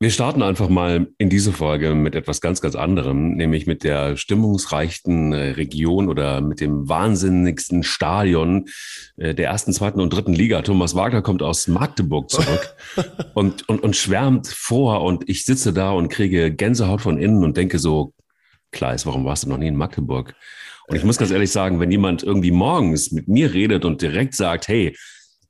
Wir starten einfach mal in diese Folge mit etwas ganz, ganz anderem, nämlich mit der stimmungsreichsten äh, Region oder mit dem wahnsinnigsten Stadion äh, der ersten, zweiten und dritten Liga. Thomas Wagner kommt aus Magdeburg zurück und, und, und schwärmt vor und ich sitze da und kriege Gänsehaut von innen und denke so, Kleis, warum warst du noch nie in Magdeburg? Und ich muss ganz ehrlich sagen, wenn jemand irgendwie morgens mit mir redet und direkt sagt, hey,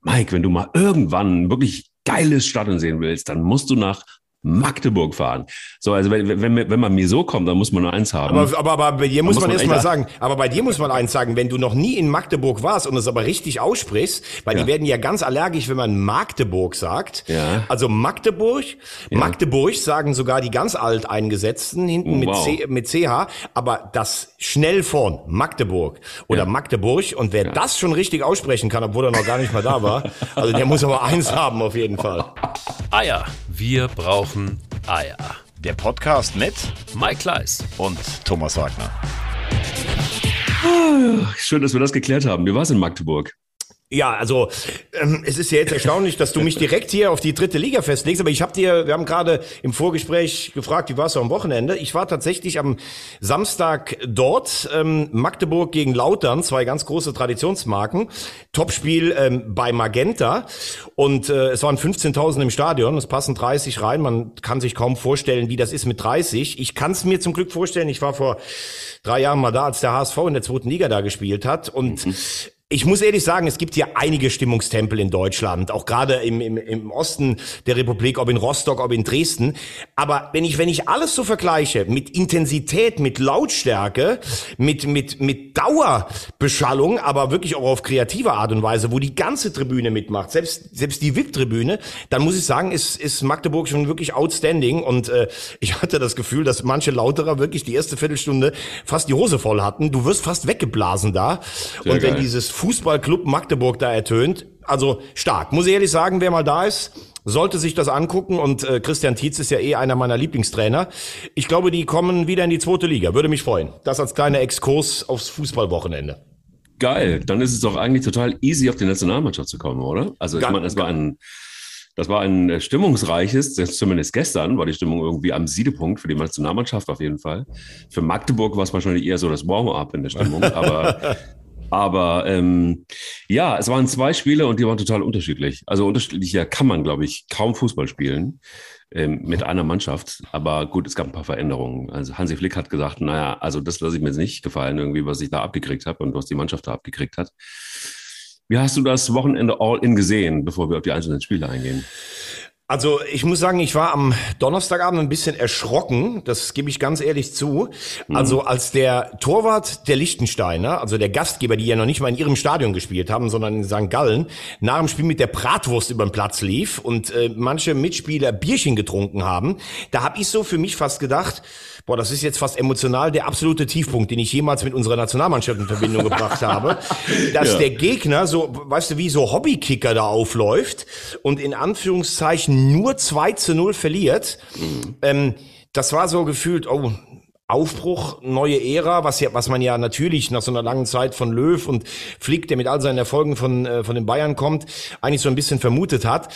Mike, wenn du mal irgendwann wirklich geiles Stadion sehen willst, dann musst du nach Magdeburg fahren. So, also wenn, wenn, wenn man mir so kommt, dann muss man nur eins haben. Aber, aber, aber bei dir muss, muss man, man erst mal sagen, aber bei dir muss man eins sagen, wenn du noch nie in Magdeburg warst und es aber richtig aussprichst, weil ja. die werden ja ganz allergisch, wenn man Magdeburg sagt. Ja. Also Magdeburg, ja. Magdeburg sagen sogar die ganz alteingesetzten hinten mit, wow. C, mit CH, aber das schnell vorn, Magdeburg oder ja. Magdeburg und wer das schon richtig aussprechen kann, obwohl er noch gar nicht mal da war, also der muss aber eins haben auf jeden Fall. Eier. Wir brauchen Eier. Der Podcast mit Mike Kleiss und Thomas Wagner. Schön, dass wir das geklärt haben. Wie war es in Magdeburg? Ja, also ähm, es ist ja jetzt erstaunlich, dass du mich direkt hier auf die dritte Liga festlegst, aber ich habe dir, wir haben gerade im Vorgespräch gefragt, wie war es am Wochenende? Ich war tatsächlich am Samstag dort, ähm, Magdeburg gegen Lautern, zwei ganz große Traditionsmarken, Topspiel ähm, bei Magenta und äh, es waren 15.000 im Stadion, es passen 30 rein, man kann sich kaum vorstellen, wie das ist mit 30. Ich kann es mir zum Glück vorstellen, ich war vor drei Jahren mal da, als der HSV in der zweiten Liga da gespielt hat und mhm. Ich muss ehrlich sagen, es gibt hier einige Stimmungstempel in Deutschland, auch gerade im, im, im Osten der Republik, ob in Rostock, ob in Dresden. Aber wenn ich, wenn ich alles so vergleiche mit Intensität, mit Lautstärke, mit, mit, mit Dauerbeschallung, aber wirklich auch auf kreative Art und Weise, wo die ganze Tribüne mitmacht, selbst, selbst die VIP-Tribüne, dann muss ich sagen, ist, ist Magdeburg schon wirklich outstanding. Und äh, ich hatte das Gefühl, dass manche Lauterer wirklich die erste Viertelstunde fast die Hose voll hatten. Du wirst fast weggeblasen da. Sehr und wenn dieses Fußballclub Magdeburg da ertönt. Also stark. Muss ich ehrlich sagen, wer mal da ist, sollte sich das angucken und äh, Christian Tietz ist ja eh einer meiner Lieblingstrainer. Ich glaube, die kommen wieder in die zweite Liga. Würde mich freuen. Das als kleiner Exkurs aufs Fußballwochenende. Geil, dann ist es doch eigentlich total easy, auf die Nationalmannschaft zu kommen, oder? Also ich meine, es war ein, das war ein äh, stimmungsreiches, zumindest gestern war die Stimmung irgendwie am Siedepunkt für die Nationalmannschaft auf jeden Fall. Für Magdeburg war es wahrscheinlich eher so das Warm-up in der Stimmung, aber Aber ähm, ja, es waren zwei Spiele und die waren total unterschiedlich. Also unterschiedlicher kann man, glaube ich, kaum Fußball spielen ähm, mit einer Mannschaft. Aber gut, es gab ein paar Veränderungen. Also Hansi Flick hat gesagt, naja, also das lasse ich mir jetzt nicht gefallen, irgendwie, was ich da abgekriegt habe und was die Mannschaft da abgekriegt hat. Wie hast du das Wochenende All-In gesehen, bevor wir auf die einzelnen Spiele eingehen? Also ich muss sagen, ich war am Donnerstagabend ein bisschen erschrocken, das gebe ich ganz ehrlich zu. Mhm. Also als der Torwart der Lichtensteiner, also der Gastgeber, die ja noch nicht mal in ihrem Stadion gespielt haben, sondern in St. Gallen, nach dem Spiel mit der Bratwurst über den Platz lief und äh, manche Mitspieler Bierchen getrunken haben, da habe ich so für mich fast gedacht, boah, das ist jetzt fast emotional der absolute Tiefpunkt, den ich jemals mit unserer Nationalmannschaft in Verbindung gebracht habe, dass ja. der Gegner so, weißt du, wie so Hobbykicker da aufläuft und in Anführungszeichen nur 2 zu 0 verliert. Mhm. Ähm, das war so gefühlt, oh, Aufbruch, neue Ära, was ja, was man ja natürlich nach so einer langen Zeit von Löw und Flick, der mit all seinen Erfolgen von, äh, von den Bayern kommt, eigentlich so ein bisschen vermutet hat.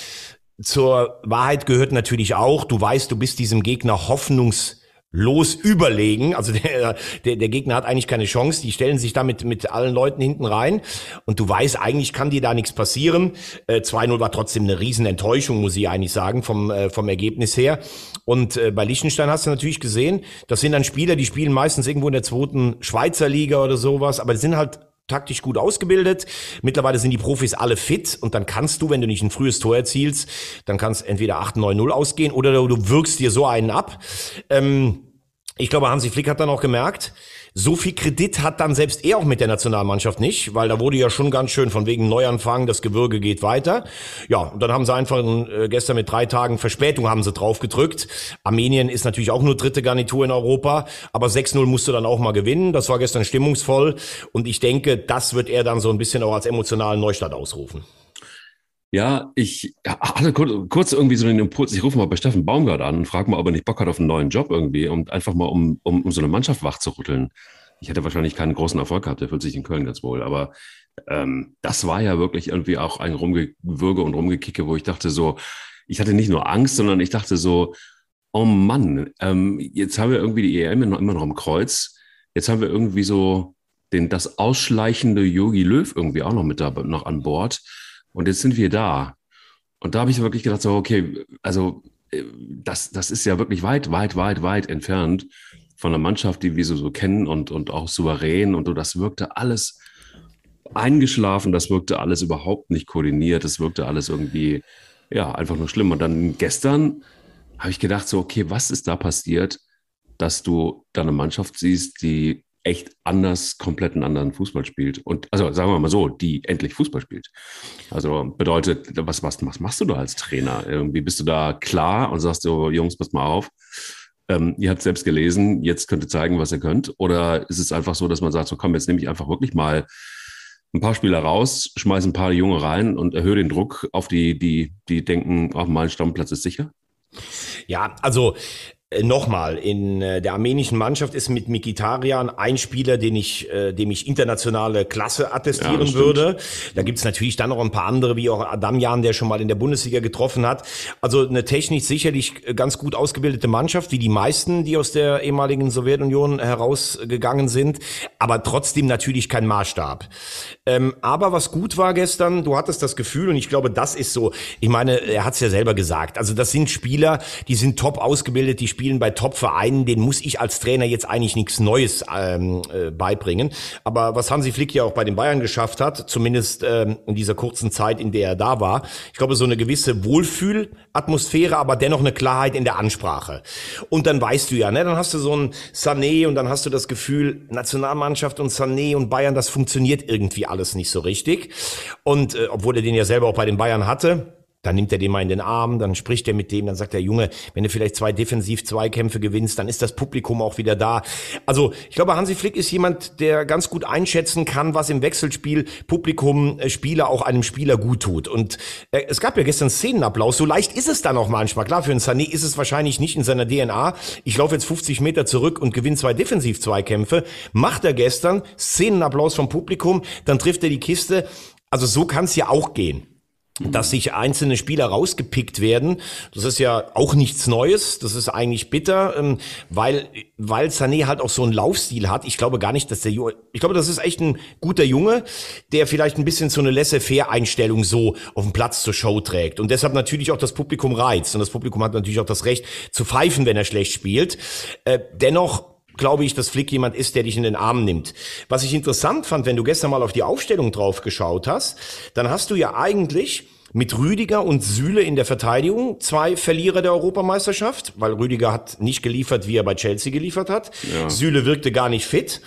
Zur Wahrheit gehört natürlich auch, du weißt, du bist diesem Gegner hoffnungs los überlegen. Also der, der, der Gegner hat eigentlich keine Chance. Die stellen sich damit mit allen Leuten hinten rein. Und du weißt, eigentlich kann dir da nichts passieren. Äh, 2-0 war trotzdem eine Riesenenttäuschung, muss ich eigentlich sagen, vom, äh, vom Ergebnis her. Und äh, bei Liechtenstein hast du natürlich gesehen, das sind dann Spieler, die spielen meistens irgendwo in der zweiten Schweizer Liga oder sowas, aber die sind halt taktisch gut ausgebildet. Mittlerweile sind die Profis alle fit und dann kannst du, wenn du nicht ein frühes Tor erzielst, dann kannst entweder 8-9-0 ausgehen oder du wirkst dir so einen ab. Ähm, ich glaube, Hansi Flick hat dann auch gemerkt, so viel Kredit hat dann selbst er auch mit der Nationalmannschaft nicht, weil da wurde ja schon ganz schön von wegen Neuanfang, das Gewürge geht weiter. Ja, und dann haben sie einfach äh, gestern mit drei Tagen Verspätung haben sie drauf gedrückt. Armenien ist natürlich auch nur dritte Garnitur in Europa, aber 6-0 musste dann auch mal gewinnen. Das war gestern stimmungsvoll und ich denke, das wird er dann so ein bisschen auch als emotionalen Neustart ausrufen. Ja, ich hatte kurz irgendwie so den Impuls, ich rufe mal bei Steffen Baumgart an und frage mal, ob er nicht Bock hat auf einen neuen Job irgendwie und einfach mal, um, um, um so eine Mannschaft wach zu rütteln. Ich hätte wahrscheinlich keinen großen Erfolg gehabt, der fühlt sich in Köln ganz wohl, aber ähm, das war ja wirklich irgendwie auch ein Rumgewürge und Rumgekicke, wo ich dachte so, ich hatte nicht nur Angst, sondern ich dachte so, oh Mann, ähm, jetzt haben wir irgendwie die EM immer noch im Kreuz. Jetzt haben wir irgendwie so den, das ausschleichende Yogi Löw irgendwie auch noch mit da, noch an Bord. Und jetzt sind wir da. Und da habe ich wirklich gedacht, so, okay, also äh, das, das ist ja wirklich weit, weit, weit, weit entfernt von einer Mannschaft, die wir so, so kennen und, und auch souverän. Und so, das wirkte alles eingeschlafen, das wirkte alles überhaupt nicht koordiniert, das wirkte alles irgendwie, ja, einfach nur schlimm. Und dann gestern habe ich gedacht, so, okay, was ist da passiert, dass du da eine Mannschaft siehst, die echt anders, komplett einen anderen Fußball spielt. Und also sagen wir mal so, die endlich Fußball spielt. Also bedeutet, was, was, was machst du da als Trainer? Irgendwie bist du da klar und sagst so, Jungs, pass mal auf. Ähm, ihr habt selbst gelesen, jetzt könnt ihr zeigen, was ihr könnt. Oder ist es einfach so, dass man sagt, so komm, jetzt nehme ich einfach wirklich mal ein paar Spieler raus, schmeiße ein paar Junge rein und erhöhe den Druck auf die, die, die denken, auf mein Stammplatz ist sicher? Ja, also Nochmal, in äh, der armenischen Mannschaft ist mit Mikitarian ein Spieler, den ich, äh, dem ich internationale Klasse attestieren ja, würde. Da gibt's natürlich dann noch ein paar andere, wie auch Adamjan, der schon mal in der Bundesliga getroffen hat. Also eine technisch sicherlich ganz gut ausgebildete Mannschaft, wie die meisten, die aus der ehemaligen Sowjetunion herausgegangen sind, aber trotzdem natürlich kein Maßstab. Ähm, aber was gut war gestern, du hattest das Gefühl, und ich glaube, das ist so, ich meine, er hat's ja selber gesagt, also das sind Spieler, die sind top ausgebildet, die spielen bei Top-Vereinen, denen muss ich als Trainer jetzt eigentlich nichts Neues ähm, äh, beibringen. Aber was Hansi Flick ja auch bei den Bayern geschafft hat, zumindest ähm, in dieser kurzen Zeit, in der er da war, ich glaube, so eine gewisse Wohlfühlatmosphäre, aber dennoch eine Klarheit in der Ansprache. Und dann weißt du ja, ne, dann hast du so ein Sané und dann hast du das Gefühl, Nationalmannschaft und Sané und Bayern, das funktioniert irgendwie alles nicht so richtig. Und äh, obwohl er den ja selber auch bei den Bayern hatte, dann nimmt er den mal in den Arm, dann spricht er mit dem, dann sagt der Junge, wenn du vielleicht zwei Defensiv-Zweikämpfe gewinnst, dann ist das Publikum auch wieder da. Also ich glaube, Hansi Flick ist jemand, der ganz gut einschätzen kann, was im Wechselspiel Publikum, äh, Spieler auch einem Spieler gut tut. Und äh, es gab ja gestern Szenenapplaus, so leicht ist es dann auch manchmal. Klar, für einen Sané ist es wahrscheinlich nicht in seiner DNA. Ich laufe jetzt 50 Meter zurück und gewinne zwei Defensiv-Zweikämpfe. Macht er gestern, Szenenapplaus vom Publikum, dann trifft er die Kiste. Also so kann es ja auch gehen dass sich einzelne Spieler rausgepickt werden. Das ist ja auch nichts Neues. Das ist eigentlich bitter, ähm, weil, weil Sané halt auch so einen Laufstil hat. Ich glaube gar nicht, dass der ich glaube, das ist echt ein guter Junge, der vielleicht ein bisschen so eine laissez-faire-Einstellung so auf dem Platz zur Show trägt. Und deshalb natürlich auch das Publikum reizt. Und das Publikum hat natürlich auch das Recht zu pfeifen, wenn er schlecht spielt. Äh, dennoch glaube ich, dass Flick jemand ist, der dich in den Arm nimmt. Was ich interessant fand, wenn du gestern mal auf die Aufstellung drauf geschaut hast, dann hast du ja eigentlich mit Rüdiger und Süle in der Verteidigung zwei Verlierer der Europameisterschaft, weil Rüdiger hat nicht geliefert, wie er bei Chelsea geliefert hat. Ja. Süle wirkte gar nicht fit.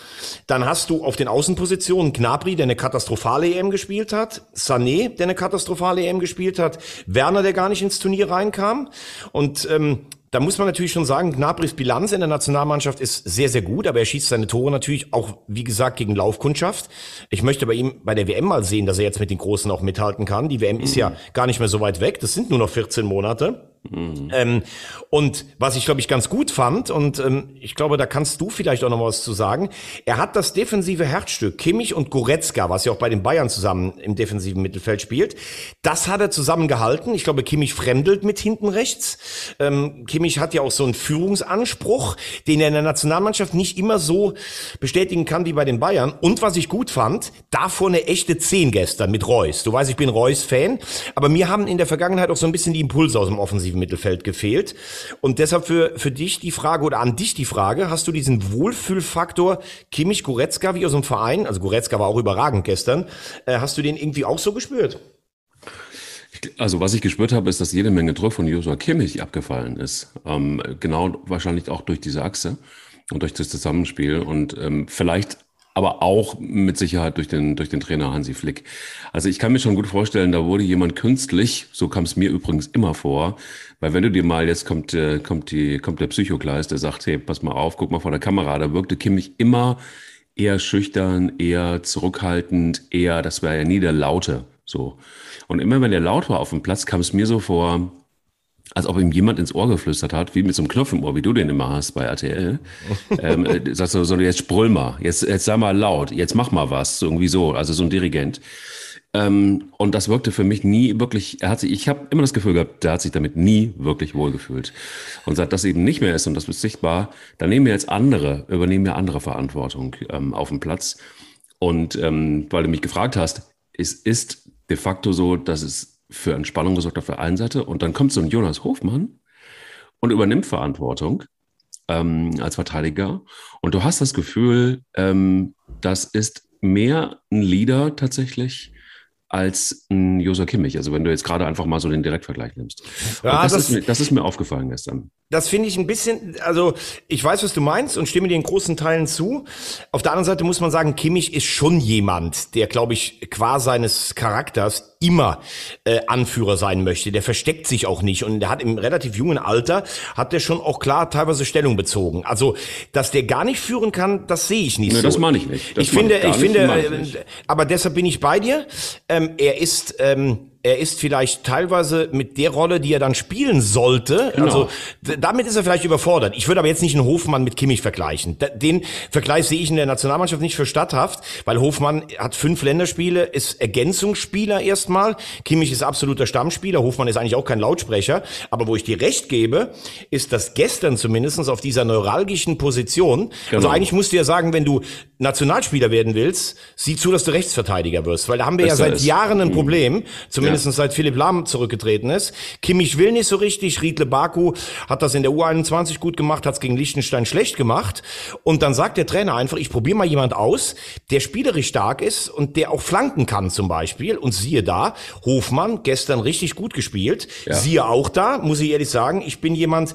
Dann hast du auf den Außenpositionen Gnabry, der eine katastrophale EM gespielt hat, Sané, der eine katastrophale EM gespielt hat, Werner, der gar nicht ins Turnier reinkam und ähm, da muss man natürlich schon sagen, Gnabrys Bilanz in der Nationalmannschaft ist sehr, sehr gut, aber er schießt seine Tore natürlich auch, wie gesagt, gegen Laufkundschaft. Ich möchte bei ihm bei der WM mal sehen, dass er jetzt mit den Großen auch mithalten kann. Die WM mhm. ist ja gar nicht mehr so weit weg. Das sind nur noch 14 Monate. Mhm. Ähm, und was ich, glaube ich, ganz gut fand, und ähm, ich glaube, da kannst du vielleicht auch noch was zu sagen, er hat das defensive Herzstück, Kimmich und Goretzka, was ja auch bei den Bayern zusammen im defensiven Mittelfeld spielt, das hat er zusammengehalten. Ich glaube, Kimmich fremdelt mit hinten rechts. Ähm, Kimmich hat ja auch so einen Führungsanspruch, den er in der Nationalmannschaft nicht immer so bestätigen kann wie bei den Bayern. Und was ich gut fand, davor eine echte Zehn gestern mit Reus. Du weißt, ich bin Reus-Fan, aber mir haben in der Vergangenheit auch so ein bisschen die Impulse aus dem Offensiven offensiven Mittelfeld gefehlt. Und deshalb für, für dich die Frage oder an dich die Frage, hast du diesen Wohlfühlfaktor Kimmich Goretzka wie aus dem Verein, also Goretzka war auch überragend gestern, äh, hast du den irgendwie auch so gespürt? Also was ich gespürt habe, ist, dass jede Menge Druck von Joshua Kimmich abgefallen ist. Ähm, genau wahrscheinlich auch durch diese Achse und durch das Zusammenspiel. Und ähm, vielleicht aber auch mit Sicherheit durch den, durch den Trainer Hansi Flick. Also ich kann mir schon gut vorstellen, da wurde jemand künstlich, so kam es mir übrigens immer vor, weil wenn du dir mal, jetzt kommt, äh, kommt, die, kommt der Psychokleis, der sagt, hey, pass mal auf, guck mal vor der Kamera, da wirkte Kimmich immer eher schüchtern, eher zurückhaltend, eher, das war ja nie der Laute, so. Und immer wenn der laut war auf dem Platz, kam es mir so vor, als ob ihm jemand ins Ohr geflüstert hat, wie mit so einem Knopf im Ohr, wie du den immer hast bei RTL. ähm, äh, sagst du so, jetzt sprüll mal, jetzt, jetzt sei mal laut, jetzt mach mal was, so irgendwie so, also so ein Dirigent. Ähm, und das wirkte für mich nie wirklich, er hat sich, ich habe immer das Gefühl gehabt, der hat sich damit nie wirklich wohlgefühlt. Und seit das eben nicht mehr ist und das ist sichtbar, dann nehmen wir jetzt andere, übernehmen wir andere Verantwortung ähm, auf dem Platz. Und ähm, weil du mich gefragt hast, es ist de facto so, dass es für Entspannung gesorgt auf der einen Seite und dann kommt so ein Jonas Hofmann und übernimmt Verantwortung ähm, als Verteidiger und du hast das Gefühl, ähm, das ist mehr ein Leader tatsächlich als ein Josa Kimmich. Also wenn du jetzt gerade einfach mal so den Direktvergleich nimmst. Ja, das, das, ist mir, das ist mir aufgefallen gestern. Das finde ich ein bisschen, also ich weiß, was du meinst und stimme dir in großen Teilen zu. Auf der anderen Seite muss man sagen, Kimmich ist schon jemand, der, glaube ich, qua seines Charakters immer äh, Anführer sein möchte. Der versteckt sich auch nicht und der hat im relativ jungen Alter, hat der schon auch klar teilweise Stellung bezogen. Also, dass der gar nicht führen kann, das sehe ich nicht nee, so. Das meine ich nicht. Das ich finde, ich, ich finde, äh, aber deshalb bin ich bei dir. Ähm, er ist... Ähm, er ist vielleicht teilweise mit der Rolle, die er dann spielen sollte, genau. also damit ist er vielleicht überfordert. Ich würde aber jetzt nicht einen Hofmann mit Kimmich vergleichen. Den Vergleich sehe ich in der Nationalmannschaft nicht für statthaft, weil Hofmann hat fünf Länderspiele, ist Ergänzungsspieler erstmal. Kimmich ist absoluter Stammspieler. Hofmann ist eigentlich auch kein Lautsprecher. Aber wo ich dir recht gebe, ist, dass gestern zumindestens auf dieser neuralgischen Position, also genau. also eigentlich musst du ja sagen, wenn du Nationalspieler werden willst, sieh zu, dass du Rechtsverteidiger wirst, weil da haben wir Besser ja seit ist. Jahren ein mhm. Problem, zumindest mindestens seit Philipp Lahm zurückgetreten ist. Kimmich will nicht so richtig. Riedle Baku hat das in der U21 gut gemacht, hat es gegen Liechtenstein schlecht gemacht. Und dann sagt der Trainer einfach, ich probiere mal jemand aus, der spielerisch stark ist und der auch flanken kann zum Beispiel. Und siehe da, Hofmann gestern richtig gut gespielt. Ja. Siehe auch da, muss ich ehrlich sagen, ich bin jemand,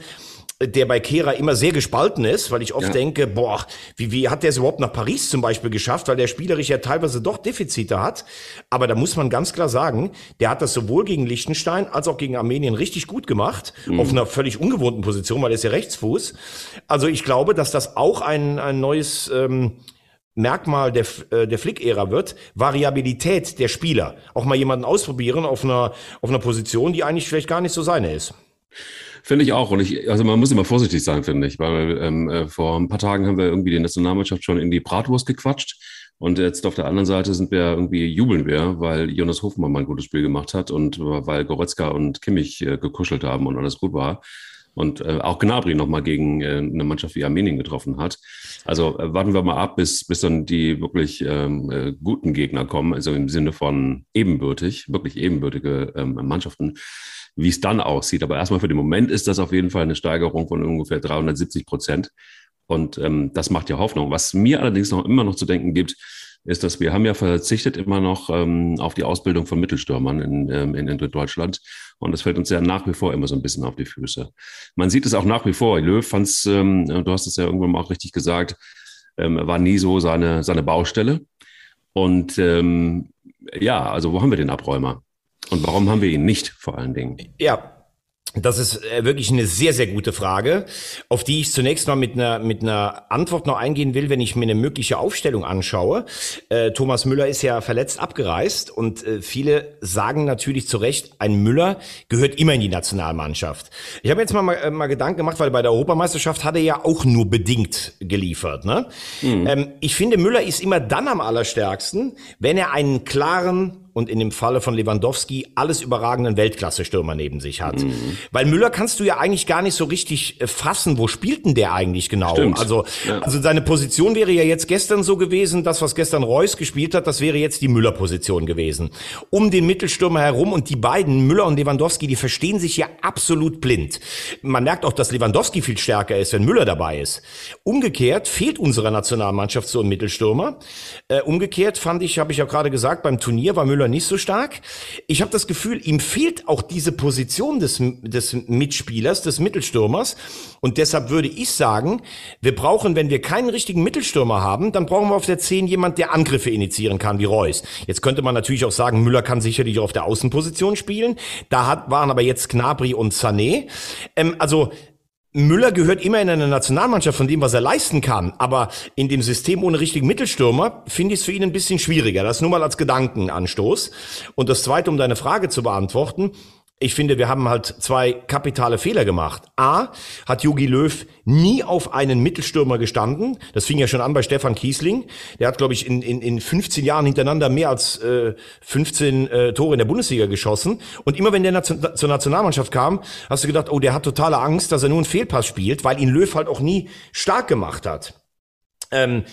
der bei Kehra immer sehr gespalten ist, weil ich oft ja. denke, boah, wie, wie hat der es überhaupt nach Paris zum Beispiel geschafft, weil der spielerisch ja teilweise doch Defizite hat. Aber da muss man ganz klar sagen, der hat das sowohl gegen Liechtenstein als auch gegen Armenien richtig gut gemacht, mhm. auf einer völlig ungewohnten Position, weil er ist ja Rechtsfuß. Also ich glaube, dass das auch ein, ein neues ähm, Merkmal der, äh, der Flick-Ära wird, Variabilität der Spieler. Auch mal jemanden ausprobieren auf einer, auf einer Position, die eigentlich vielleicht gar nicht so seine ist. Finde ich auch. Und ich, also man muss immer vorsichtig sein, finde ich, weil ähm, äh, vor ein paar Tagen haben wir irgendwie die Nationalmannschaft schon in die Bratwurst gequatscht. Und jetzt auf der anderen Seite sind wir irgendwie, jubeln wir, weil Jonas Hofmann mal ein gutes Spiel gemacht hat und weil Goretzka und Kimmich äh, gekuschelt haben und alles gut war. Und äh, auch Gnabry nochmal gegen äh, eine Mannschaft wie Armenien getroffen hat. Also äh, warten wir mal ab, bis, bis dann die wirklich ähm, äh, guten Gegner kommen, also im Sinne von ebenbürtig, wirklich ebenbürtige ähm, Mannschaften wie es dann aussieht. Aber erstmal für den Moment ist das auf jeden Fall eine Steigerung von ungefähr 370 Prozent. Und ähm, das macht ja Hoffnung. Was mir allerdings noch immer noch zu denken gibt, ist, dass wir haben ja verzichtet immer noch ähm, auf die Ausbildung von Mittelstürmern in, ähm, in, Deutschland. Und das fällt uns ja nach wie vor immer so ein bisschen auf die Füße. Man sieht es auch nach wie vor. Löw fand es, ähm, du hast es ja irgendwann mal auch richtig gesagt, ähm, war nie so seine, seine Baustelle. Und ähm, ja, also wo haben wir den Abräumer? Und warum haben wir ihn nicht vor allen Dingen? Ja, das ist äh, wirklich eine sehr, sehr gute Frage, auf die ich zunächst mal mit einer, mit einer Antwort noch eingehen will, wenn ich mir eine mögliche Aufstellung anschaue. Äh, Thomas Müller ist ja verletzt abgereist und äh, viele sagen natürlich zu Recht, ein Müller gehört immer in die Nationalmannschaft. Ich habe jetzt mal, mal, äh, mal Gedanken gemacht, weil bei der Europameisterschaft hat er ja auch nur bedingt geliefert. Ne? Mhm. Ähm, ich finde, Müller ist immer dann am allerstärksten, wenn er einen klaren und in dem Falle von Lewandowski alles überragenden Weltklasse-Stürmer neben sich hat. Mhm. Weil Müller kannst du ja eigentlich gar nicht so richtig äh, fassen, wo spielt denn der eigentlich genau? Stimmt. Also, ja. also seine Position wäre ja jetzt gestern so gewesen, das, was gestern Reus gespielt hat, das wäre jetzt die Müller-Position gewesen. Um den Mittelstürmer herum und die beiden, Müller und Lewandowski, die verstehen sich ja absolut blind. Man merkt auch, dass Lewandowski viel stärker ist, wenn Müller dabei ist. Umgekehrt fehlt unserer Nationalmannschaft so ein Mittelstürmer. Äh, umgekehrt fand ich, habe ich ja gerade gesagt, beim Turnier war Müller nicht so stark. Ich habe das Gefühl, ihm fehlt auch diese Position des, des Mitspielers, des Mittelstürmers. Und deshalb würde ich sagen, wir brauchen, wenn wir keinen richtigen Mittelstürmer haben, dann brauchen wir auf der 10 jemand, der Angriffe initiieren kann, wie Reus. Jetzt könnte man natürlich auch sagen, Müller kann sicherlich auf der Außenposition spielen. Da hat, waren aber jetzt Knabri und Sané. Ähm, also Müller gehört immer in eine Nationalmannschaft von dem, was er leisten kann. Aber in dem System ohne richtigen Mittelstürmer finde ich es für ihn ein bisschen schwieriger. Das nur mal als Gedankenanstoß. Und das Zweite, um deine Frage zu beantworten. Ich finde, wir haben halt zwei kapitale Fehler gemacht. A, hat Jogi Löw nie auf einen Mittelstürmer gestanden. Das fing ja schon an bei Stefan Kiesling. Der hat, glaube ich, in, in, in 15 Jahren hintereinander mehr als äh, 15 äh, Tore in der Bundesliga geschossen. Und immer wenn der Nation zur Nationalmannschaft kam, hast du gedacht, oh, der hat totale Angst, dass er nur einen Fehlpass spielt, weil ihn Löw halt auch nie stark gemacht hat. Ähm,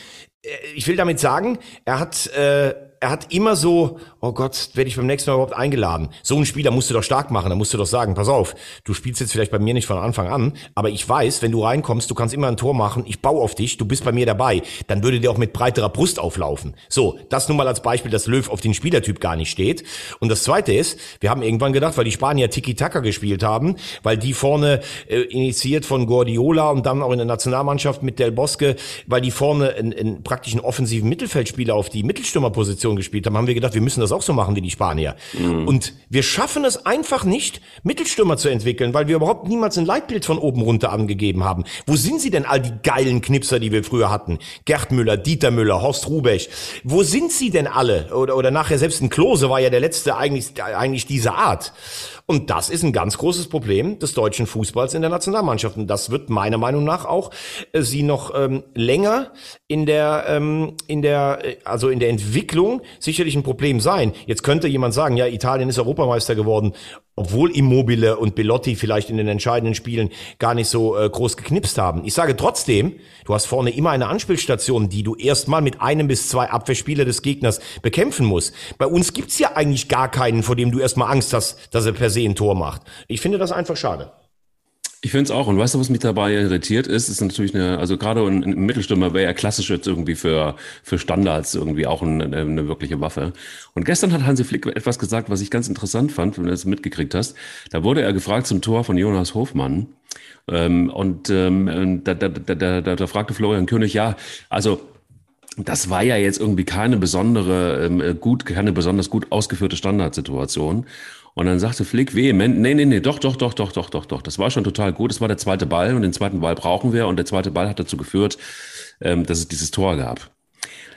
äh, ich will damit sagen, er hat... Äh, er hat immer so, oh Gott, werde ich beim nächsten Mal überhaupt eingeladen? So ein Spieler musst du doch stark machen, da musst du doch sagen, pass auf, du spielst jetzt vielleicht bei mir nicht von Anfang an, aber ich weiß, wenn du reinkommst, du kannst immer ein Tor machen, ich baue auf dich, du bist bei mir dabei, dann würde der auch mit breiterer Brust auflaufen. So, das nun mal als Beispiel, dass Löw auf den Spielertyp gar nicht steht. Und das Zweite ist, wir haben irgendwann gedacht, weil die Spanier Tiki-Taka gespielt haben, weil die vorne äh, initiiert von Guardiola und dann auch in der Nationalmannschaft mit Del Bosque, weil die vorne einen, einen praktischen offensiven Mittelfeldspieler auf die Mittelstürmerposition Position gespielt haben, haben wir gedacht, wir müssen das auch so machen wie die Spanier. Mhm. Und wir schaffen es einfach nicht, Mittelstürmer zu entwickeln, weil wir überhaupt niemals ein Leitbild von oben runter angegeben haben. Wo sind sie denn all die geilen Knipser, die wir früher hatten? Gerd Müller, Dieter Müller, Horst Rubech. Wo sind sie denn alle? Oder, oder nachher selbst ein Klose war ja der letzte eigentlich, eigentlich dieser Art. Und das ist ein ganz großes Problem des deutschen Fußballs in der Nationalmannschaft. Und das wird meiner Meinung nach auch äh, sie noch ähm, länger in der, ähm, in der, äh, also in der Entwicklung sicherlich ein Problem sein. Jetzt könnte jemand sagen, ja, Italien ist Europameister geworden obwohl Immobile und Belotti vielleicht in den entscheidenden Spielen gar nicht so äh, groß geknipst haben. Ich sage trotzdem, du hast vorne immer eine Anspielstation, die du erstmal mit einem bis zwei Abwehrspieler des Gegners bekämpfen musst. Bei uns gibt's ja eigentlich gar keinen, vor dem du erstmal Angst hast, dass er per se ein Tor macht. Ich finde das einfach schade. Ich finde es auch. Und weißt du, was mich dabei irritiert ist? Ist natürlich eine, also gerade ein, ein Mittelstürmer wäre ja klassisch jetzt irgendwie für, für Standards irgendwie auch eine, eine wirkliche Waffe. Und gestern hat Hansi Flick etwas gesagt, was ich ganz interessant fand, wenn du das mitgekriegt hast. Da wurde er gefragt zum Tor von Jonas Hofmann. Ähm, und ähm, da, da, da, da, da, fragte Florian König, ja, also das war ja jetzt irgendwie keine besondere, ähm, gut, keine besonders gut ausgeführte Standardsituation. Und dann sagte Flick vehement, nee, nee, nee, doch, doch, doch, doch, doch, doch, doch. Das war schon total gut. Das war der zweite Ball und den zweiten Ball brauchen wir. Und der zweite Ball hat dazu geführt, ähm, dass es dieses Tor gab.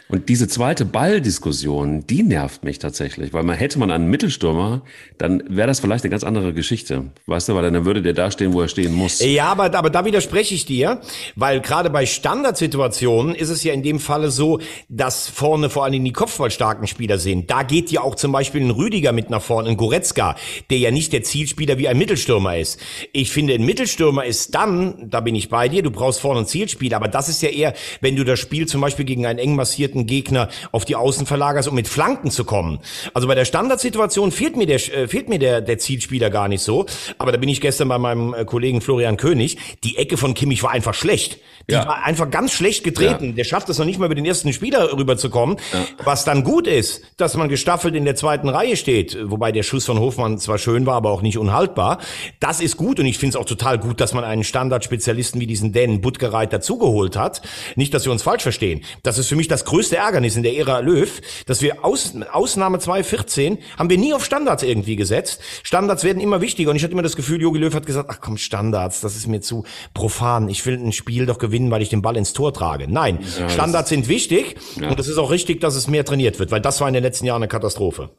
Und diese zweite Balldiskussion, die nervt mich tatsächlich, weil man hätte man einen Mittelstürmer, dann wäre das vielleicht eine ganz andere Geschichte. Weißt du, weil dann würde der da stehen, wo er stehen muss. Ja, aber, aber da widerspreche ich dir, weil gerade bei Standardsituationen ist es ja in dem Falle so, dass vorne vor allem die kopfballstarken Spieler sind. Da geht ja auch zum Beispiel ein Rüdiger mit nach vorne, ein Goretzka, der ja nicht der Zielspieler wie ein Mittelstürmer ist. Ich finde, ein Mittelstürmer ist dann, da bin ich bei dir, du brauchst vorne einen Zielspieler, aber das ist ja eher, wenn du das Spiel zum Beispiel gegen einen eng massierten direkten Gegner auf die Außen verlagerst, um mit Flanken zu kommen. Also bei der Standardsituation fehlt mir der, äh, fehlt mir der, der Zielspieler gar nicht so. Aber da bin ich gestern bei meinem äh, Kollegen Florian König. Die Ecke von Kimmich war einfach schlecht. Die ja. war einfach ganz schlecht getreten. Ja. Der schafft es noch nicht mal über den ersten Spieler rüberzukommen. Ja. Was dann gut ist, dass man gestaffelt in der zweiten Reihe steht, wobei der Schuss von Hofmann zwar schön war, aber auch nicht unhaltbar. Das ist gut und ich finde es auch total gut, dass man einen Standardspezialisten wie diesen Dänen Buttgereit dazugeholt hat. Nicht, dass wir uns falsch verstehen. Das ist für mich das größte Ärgernis in der Ära Löw, dass wir aus, Ausnahme 2014 haben wir nie auf Standards irgendwie gesetzt. Standards werden immer wichtiger und ich hatte immer das Gefühl, Jogi Löw hat gesagt, ach komm, Standards, das ist mir zu profan. Ich will ein Spiel doch gewinnen gewinnen, weil ich den Ball ins Tor trage. Nein, ja, Standards sind wichtig ja. und es ist auch richtig, dass es mehr trainiert wird, weil das war in den letzten Jahren eine Katastrophe.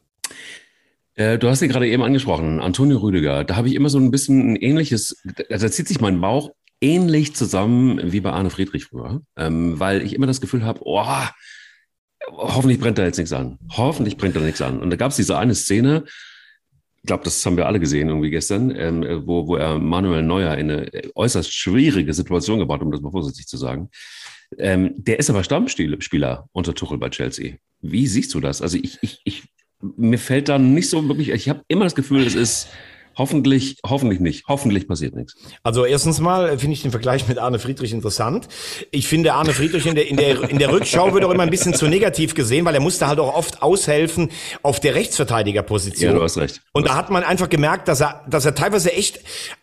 Äh, du hast ihn gerade eben angesprochen, Antonio Rüdiger. Da habe ich immer so ein bisschen ein ähnliches, also da zieht sich mein Bauch ähnlich zusammen wie bei Arne Friedrich früher, ähm, weil ich immer das Gefühl habe, oh, hoffentlich brennt da jetzt nichts an. Hoffentlich brennt da nichts an. Und da gab es diese eine Szene, ich glaube, das haben wir alle gesehen irgendwie gestern, ähm, wo, wo er Manuel Neuer in eine äußerst schwierige Situation gebracht, um das mal vorsichtig zu sagen. Ähm, der ist aber Stammspieler unter Tuchel bei Chelsea. Wie siehst du das? Also ich, ich, ich mir fällt da nicht so wirklich, ich habe immer das Gefühl, es ist Hoffentlich, hoffentlich nicht. Hoffentlich passiert nichts. Also erstens mal finde ich den Vergleich mit Arne Friedrich interessant. Ich finde Arne Friedrich in der, in der, in der Rückschau wird auch immer ein bisschen zu negativ gesehen, weil er musste halt auch oft aushelfen auf der Rechtsverteidigerposition. Ja, du hast recht. Du Und da hat man einfach gemerkt, dass er, dass er teilweise echt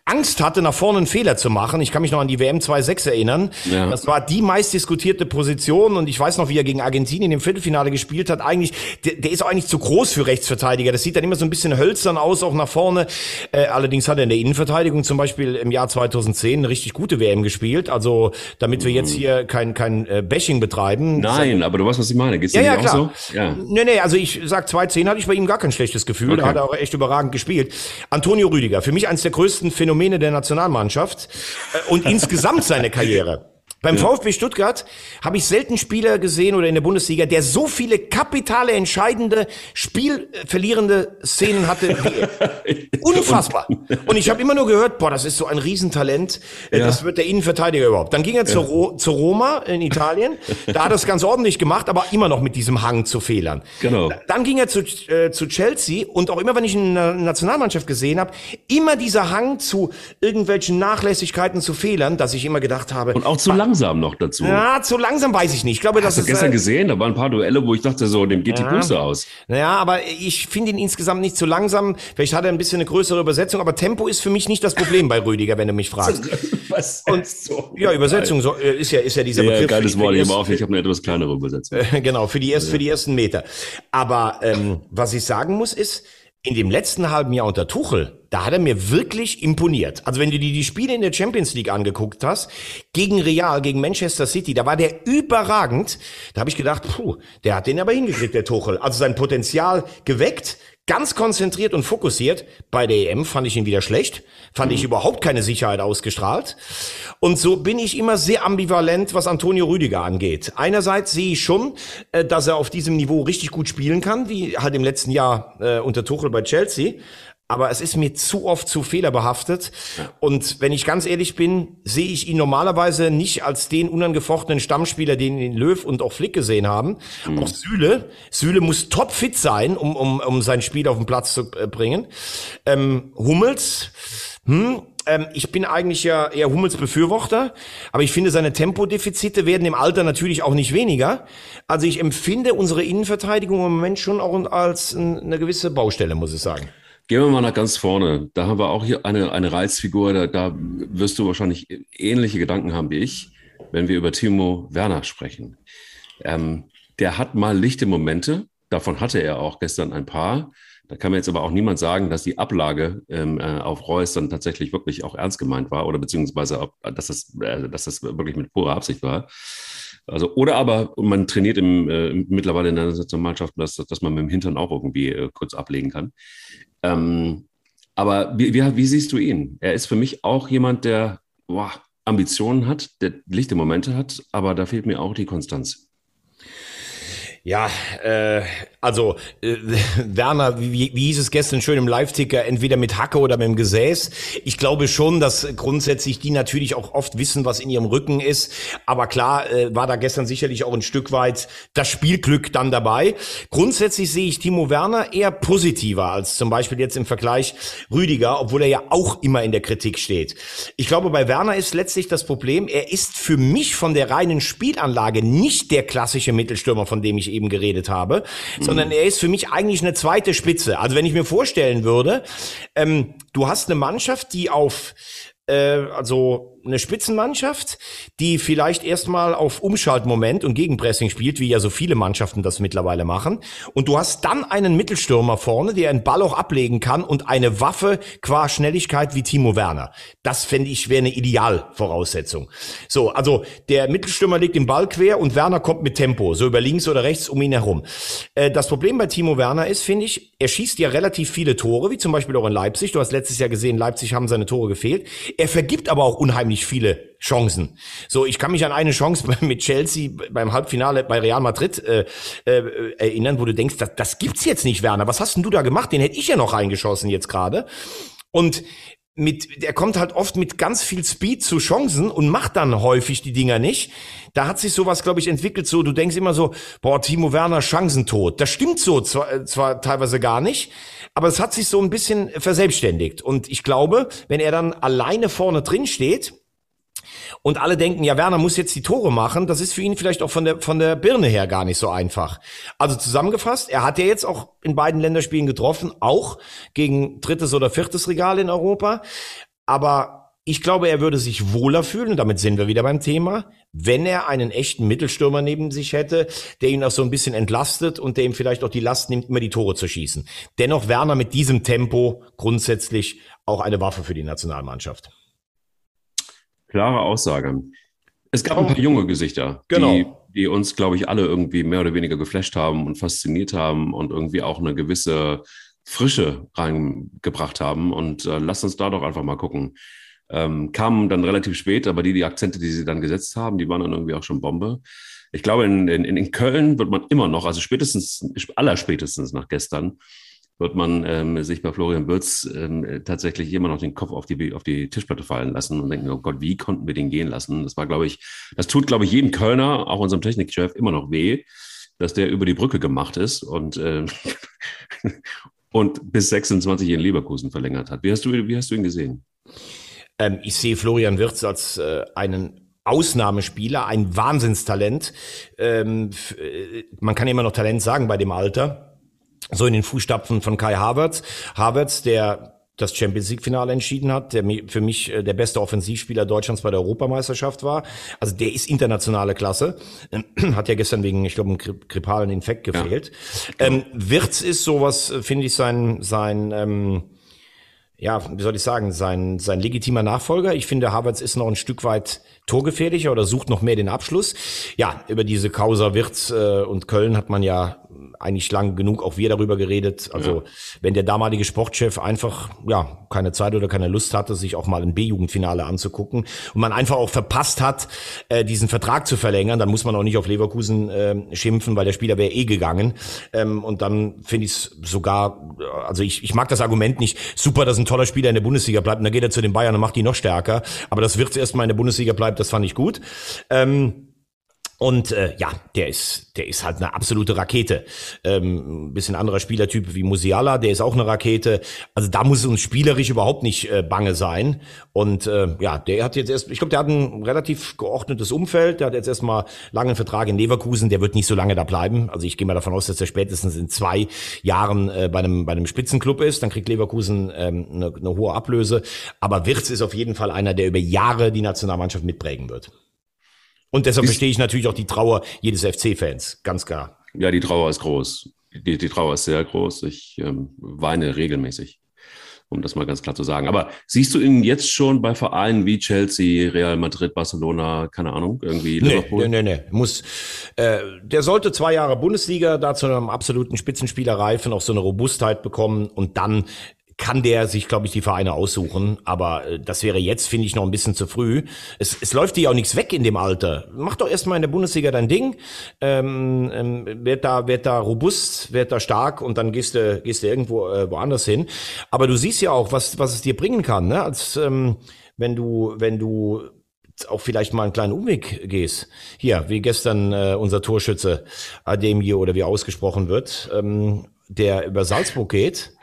Angst hatte, nach vorne einen Fehler zu machen. Ich kann mich noch an die WM 2.6 erinnern. Ja. Das war die meistdiskutierte Position und ich weiß noch, wie er gegen Argentinien im Viertelfinale gespielt hat. Eigentlich, der, der ist auch eigentlich zu groß für Rechtsverteidiger. Das sieht dann immer so ein bisschen hölzern aus, auch nach vorne. Äh, allerdings hat er in der Innenverteidigung zum Beispiel im Jahr 2010 eine richtig gute WM gespielt. Also, damit wir jetzt hier kein, kein äh, Bashing betreiben. Nein, aber du weißt, was ich meine. Geht's ja, ja, klar. So? Ja. Nee, nee, also ich sag 2.10 hatte ich bei ihm gar kein schlechtes Gefühl. Okay. Da hat er auch echt überragend gespielt. Antonio Rüdiger, für mich eines der größten Phänomene der Nationalmannschaft äh, und insgesamt seine Karriere. Beim. VfB Stuttgart habe ich selten Spieler gesehen oder in der Bundesliga, der so viele kapitale, entscheidende, spielverlierende Szenen hatte wie er. Unfassbar. Und ich habe immer nur gehört, boah, das ist so ein Riesentalent, das wird der Innenverteidiger überhaupt. Dann ging er zur, Ro zur Roma in Italien, da hat er es ganz ordentlich gemacht, aber immer noch mit diesem Hang zu Fehlern. Genau. Dann ging er zu, äh, zu Chelsea und auch immer, wenn ich eine Nationalmannschaft gesehen habe, immer dieser Hang zu irgendwelchen Nachlässigkeiten, zu Fehlern, dass ich immer gedacht habe. Und auch zu lang langsam noch dazu. Ja, zu langsam weiß ich nicht. Ich glaube, Hast das du gestern äh, gesehen? Da waren ein paar Duelle, wo ich dachte, so, dem geht ja. die Puste aus. Naja, aber ich finde ihn insgesamt nicht zu langsam. Vielleicht hat er ein bisschen eine größere Übersetzung, aber Tempo ist für mich nicht das Problem bei Rüdiger, wenn du mich fragst. Was Und, so ja, Übersetzung so, äh, ist ja ist ja dieser ja, Begriff. Geiles Wort, ich, auf, ich habe eine etwas kleinere Übersetzung. genau, für die erst, ja. für die ersten Meter. Aber ähm, was ich sagen muss ist, in dem letzten halben Jahr unter Tuchel, da hat er mir wirklich imponiert. Also wenn du dir die Spiele in der Champions League angeguckt hast, gegen Real, gegen Manchester City, da war der überragend. Da habe ich gedacht, puh, der hat den aber hingekriegt, der Tuchel. Also sein Potenzial geweckt, ganz konzentriert und fokussiert. Bei der EM fand ich ihn wieder schlecht, fand mhm. ich überhaupt keine Sicherheit ausgestrahlt. Und so bin ich immer sehr ambivalent, was Antonio Rüdiger angeht. Einerseits sehe ich schon, äh, dass er auf diesem Niveau richtig gut spielen kann, wie halt im letzten Jahr äh, unter Tuchel bei Chelsea aber es ist mir zu oft zu fehlerbehaftet. Und wenn ich ganz ehrlich bin, sehe ich ihn normalerweise nicht als den unangefochtenen Stammspieler, den ihn Löw und auch Flick gesehen haben. Mhm. Auch Süle. Süle muss topfit sein, um, um, um sein Spiel auf den Platz zu äh, bringen. Ähm, Hummels, hm, ähm, ich bin eigentlich ja eher Hummels Befürworter, aber ich finde, seine Tempodefizite werden im Alter natürlich auch nicht weniger. Also ich empfinde unsere Innenverteidigung im Moment schon auch als eine gewisse Baustelle, muss ich sagen. Gehen wir mal nach ganz vorne. Da haben wir auch hier eine, eine Reizfigur. Da, da wirst du wahrscheinlich ähnliche Gedanken haben wie ich, wenn wir über Timo Werner sprechen. Ähm, der hat mal lichte Momente. Davon hatte er auch gestern ein paar. Da kann mir jetzt aber auch niemand sagen, dass die Ablage ähm, äh, auf Reus dann tatsächlich wirklich auch ernst gemeint war oder beziehungsweise, ob, dass, das, äh, dass das wirklich mit purer Absicht war. Also, oder aber man trainiert im, äh, mittlerweile in der Nationalmannschaft, dass, dass man mit dem Hintern auch irgendwie äh, kurz ablegen kann. Ähm, aber wie, wie, wie, siehst du ihn? Er ist für mich auch jemand, der boah, Ambitionen hat, der lichte Momente hat, aber da fehlt mir auch die Konstanz. Ja, äh, also äh, Werner, wie, wie hieß es gestern schön im Live-Ticker, entweder mit Hacke oder mit dem Gesäß. Ich glaube schon, dass grundsätzlich die natürlich auch oft wissen, was in ihrem Rücken ist. Aber klar äh, war da gestern sicherlich auch ein Stück weit das Spielglück dann dabei. Grundsätzlich sehe ich Timo Werner eher positiver als zum Beispiel jetzt im Vergleich Rüdiger, obwohl er ja auch immer in der Kritik steht. Ich glaube, bei Werner ist letztlich das Problem, er ist für mich von der reinen Spielanlage nicht der klassische Mittelstürmer, von dem ich eben geredet habe, mhm. sondern er ist für mich eigentlich eine zweite Spitze. Also wenn ich mir vorstellen würde, ähm, du hast eine Mannschaft, die auf äh, also eine Spitzenmannschaft, die vielleicht erstmal auf Umschaltmoment und Gegenpressing spielt, wie ja so viele Mannschaften das mittlerweile machen. Und du hast dann einen Mittelstürmer vorne, der einen Ball auch ablegen kann und eine Waffe qua Schnelligkeit wie Timo Werner. Das fände ich wäre eine Idealvoraussetzung. So, also der Mittelstürmer legt den Ball quer und Werner kommt mit Tempo, so über links oder rechts um ihn herum. Äh, das Problem bei Timo Werner ist, finde ich, er schießt ja relativ viele Tore, wie zum Beispiel auch in Leipzig. Du hast letztes Jahr gesehen, Leipzig haben seine Tore gefehlt. Er vergibt aber auch unheimlich viele Chancen. So, ich kann mich an eine Chance mit Chelsea beim Halbfinale bei Real Madrid äh, äh, erinnern, wo du denkst, das, das gibt's jetzt nicht, Werner. Was hast denn du da gemacht? Den hätte ich ja noch reingeschossen jetzt gerade. Und mit, der kommt halt oft mit ganz viel Speed zu Chancen und macht dann häufig die Dinger nicht. Da hat sich sowas, glaube ich, entwickelt. So, du denkst immer so, boah, Timo Werner Chancentot. Das stimmt so zwar, zwar teilweise gar nicht, aber es hat sich so ein bisschen verselbstständigt. Und ich glaube, wenn er dann alleine vorne drin steht, und alle denken, ja, Werner muss jetzt die Tore machen. Das ist für ihn vielleicht auch von der, von der Birne her gar nicht so einfach. Also zusammengefasst, er hat ja jetzt auch in beiden Länderspielen getroffen, auch gegen drittes oder viertes Regal in Europa. aber ich glaube, er würde sich wohler fühlen, und damit sind wir wieder beim Thema, wenn er einen echten Mittelstürmer neben sich hätte, der ihn auch so ein bisschen entlastet und der ihm vielleicht auch die Last nimmt, immer die Tore zu schießen. Dennoch Werner mit diesem Tempo grundsätzlich auch eine Waffe für die Nationalmannschaft. Klare Aussage. Es gab ein paar junge Gesichter, genau. die, die uns, glaube ich, alle irgendwie mehr oder weniger geflasht haben und fasziniert haben und irgendwie auch eine gewisse Frische reingebracht haben. Und äh, lasst uns da doch einfach mal gucken. Ähm, kamen dann relativ spät, aber die, die Akzente, die sie dann gesetzt haben, die waren dann irgendwie auch schon Bombe. Ich glaube, in, in, in Köln wird man immer noch, also spätestens, allerspätestens nach gestern, wird man ähm, sich bei Florian Würz ähm, tatsächlich immer noch den Kopf auf die, auf die Tischplatte fallen lassen und denken, oh Gott, wie konnten wir den gehen lassen? Das war, glaube ich, das tut, glaube ich, jedem Kölner, auch unserem Technikchef, immer noch weh, dass der über die Brücke gemacht ist und, äh, und bis 26 in Leverkusen verlängert hat. Wie hast du, wie hast du ihn gesehen? Ähm, ich sehe Florian Wirtz als äh, einen Ausnahmespieler, ein Wahnsinnstalent. Ähm, äh, man kann immer noch Talent sagen bei dem Alter so in den Fußstapfen von Kai Havertz. Havertz, der das Champions League Finale entschieden hat, der für mich äh, der beste Offensivspieler Deutschlands bei der Europameisterschaft war. Also der ist internationale Klasse. Hat ja gestern wegen, ich glaube, einem grippalen Infekt gefehlt. Ja. Ähm, Wirtz ist sowas, äh, finde ich, sein, sein, ähm, ja, wie soll ich sagen, sein, sein legitimer Nachfolger. Ich finde, Havertz ist noch ein Stück weit torgefährlicher oder sucht noch mehr den Abschluss. Ja, über diese Causa Wirtz äh, und Köln hat man ja eigentlich lang genug auch wir darüber geredet. Also ja. wenn der damalige Sportchef einfach ja keine Zeit oder keine Lust hatte, sich auch mal ein B-Jugendfinale anzugucken und man einfach auch verpasst hat, äh, diesen Vertrag zu verlängern, dann muss man auch nicht auf Leverkusen äh, schimpfen, weil der Spieler wäre eh gegangen. Ähm, und dann finde ich es sogar, also ich, ich mag das Argument nicht, super, dass ein toller Spieler in der Bundesliga bleibt und dann geht er zu den Bayern und macht die noch stärker. Aber das wird erstmal in der Bundesliga bleibt, das fand ich gut. Ähm, und äh, ja, der ist, der ist halt eine absolute Rakete. Ähm, bisschen anderer Spielertyp wie Musiala, der ist auch eine Rakete. Also da muss uns spielerisch überhaupt nicht äh, bange sein. Und äh, ja, der hat jetzt erst, ich glaube, der hat ein relativ geordnetes Umfeld. Der hat jetzt erstmal langen Vertrag in Leverkusen. Der wird nicht so lange da bleiben. Also ich gehe mal davon aus, dass er spätestens in zwei Jahren äh, bei einem bei einem Spitzenclub ist. Dann kriegt Leverkusen ähm, eine, eine hohe Ablöse. Aber Wirtz ist auf jeden Fall einer, der über Jahre die Nationalmannschaft mitprägen wird. Und deshalb ist, verstehe ich natürlich auch die Trauer jedes FC-Fans, ganz klar. Ja, die Trauer ist groß. Die, die Trauer ist sehr groß. Ich ähm, weine regelmäßig, um das mal ganz klar zu sagen. Aber siehst du ihn jetzt schon bei Vereinen wie Chelsea, Real Madrid, Barcelona, keine Ahnung, irgendwie Liverpool? Nee, nee, nee. Muss, äh, der sollte zwei Jahre Bundesliga da zu einem absoluten Spitzenspieler reifen, auch so eine Robustheit bekommen und dann kann der sich, glaube ich, die Vereine aussuchen. Aber äh, das wäre jetzt, finde ich, noch ein bisschen zu früh. Es, es läuft dir auch nichts weg in dem Alter. Mach doch erstmal in der Bundesliga dein Ding. Ähm, ähm, werd da, werd da robust, werd da stark und dann gehst du, gehst du irgendwo äh, woanders hin. Aber du siehst ja auch, was, was es dir bringen kann, ne? Als ähm, wenn du, wenn du auch vielleicht mal einen kleinen Umweg gehst. Hier, wie gestern äh, unser Torschütze Ademir oder wie ausgesprochen wird. Ähm, der über Salzburg geht.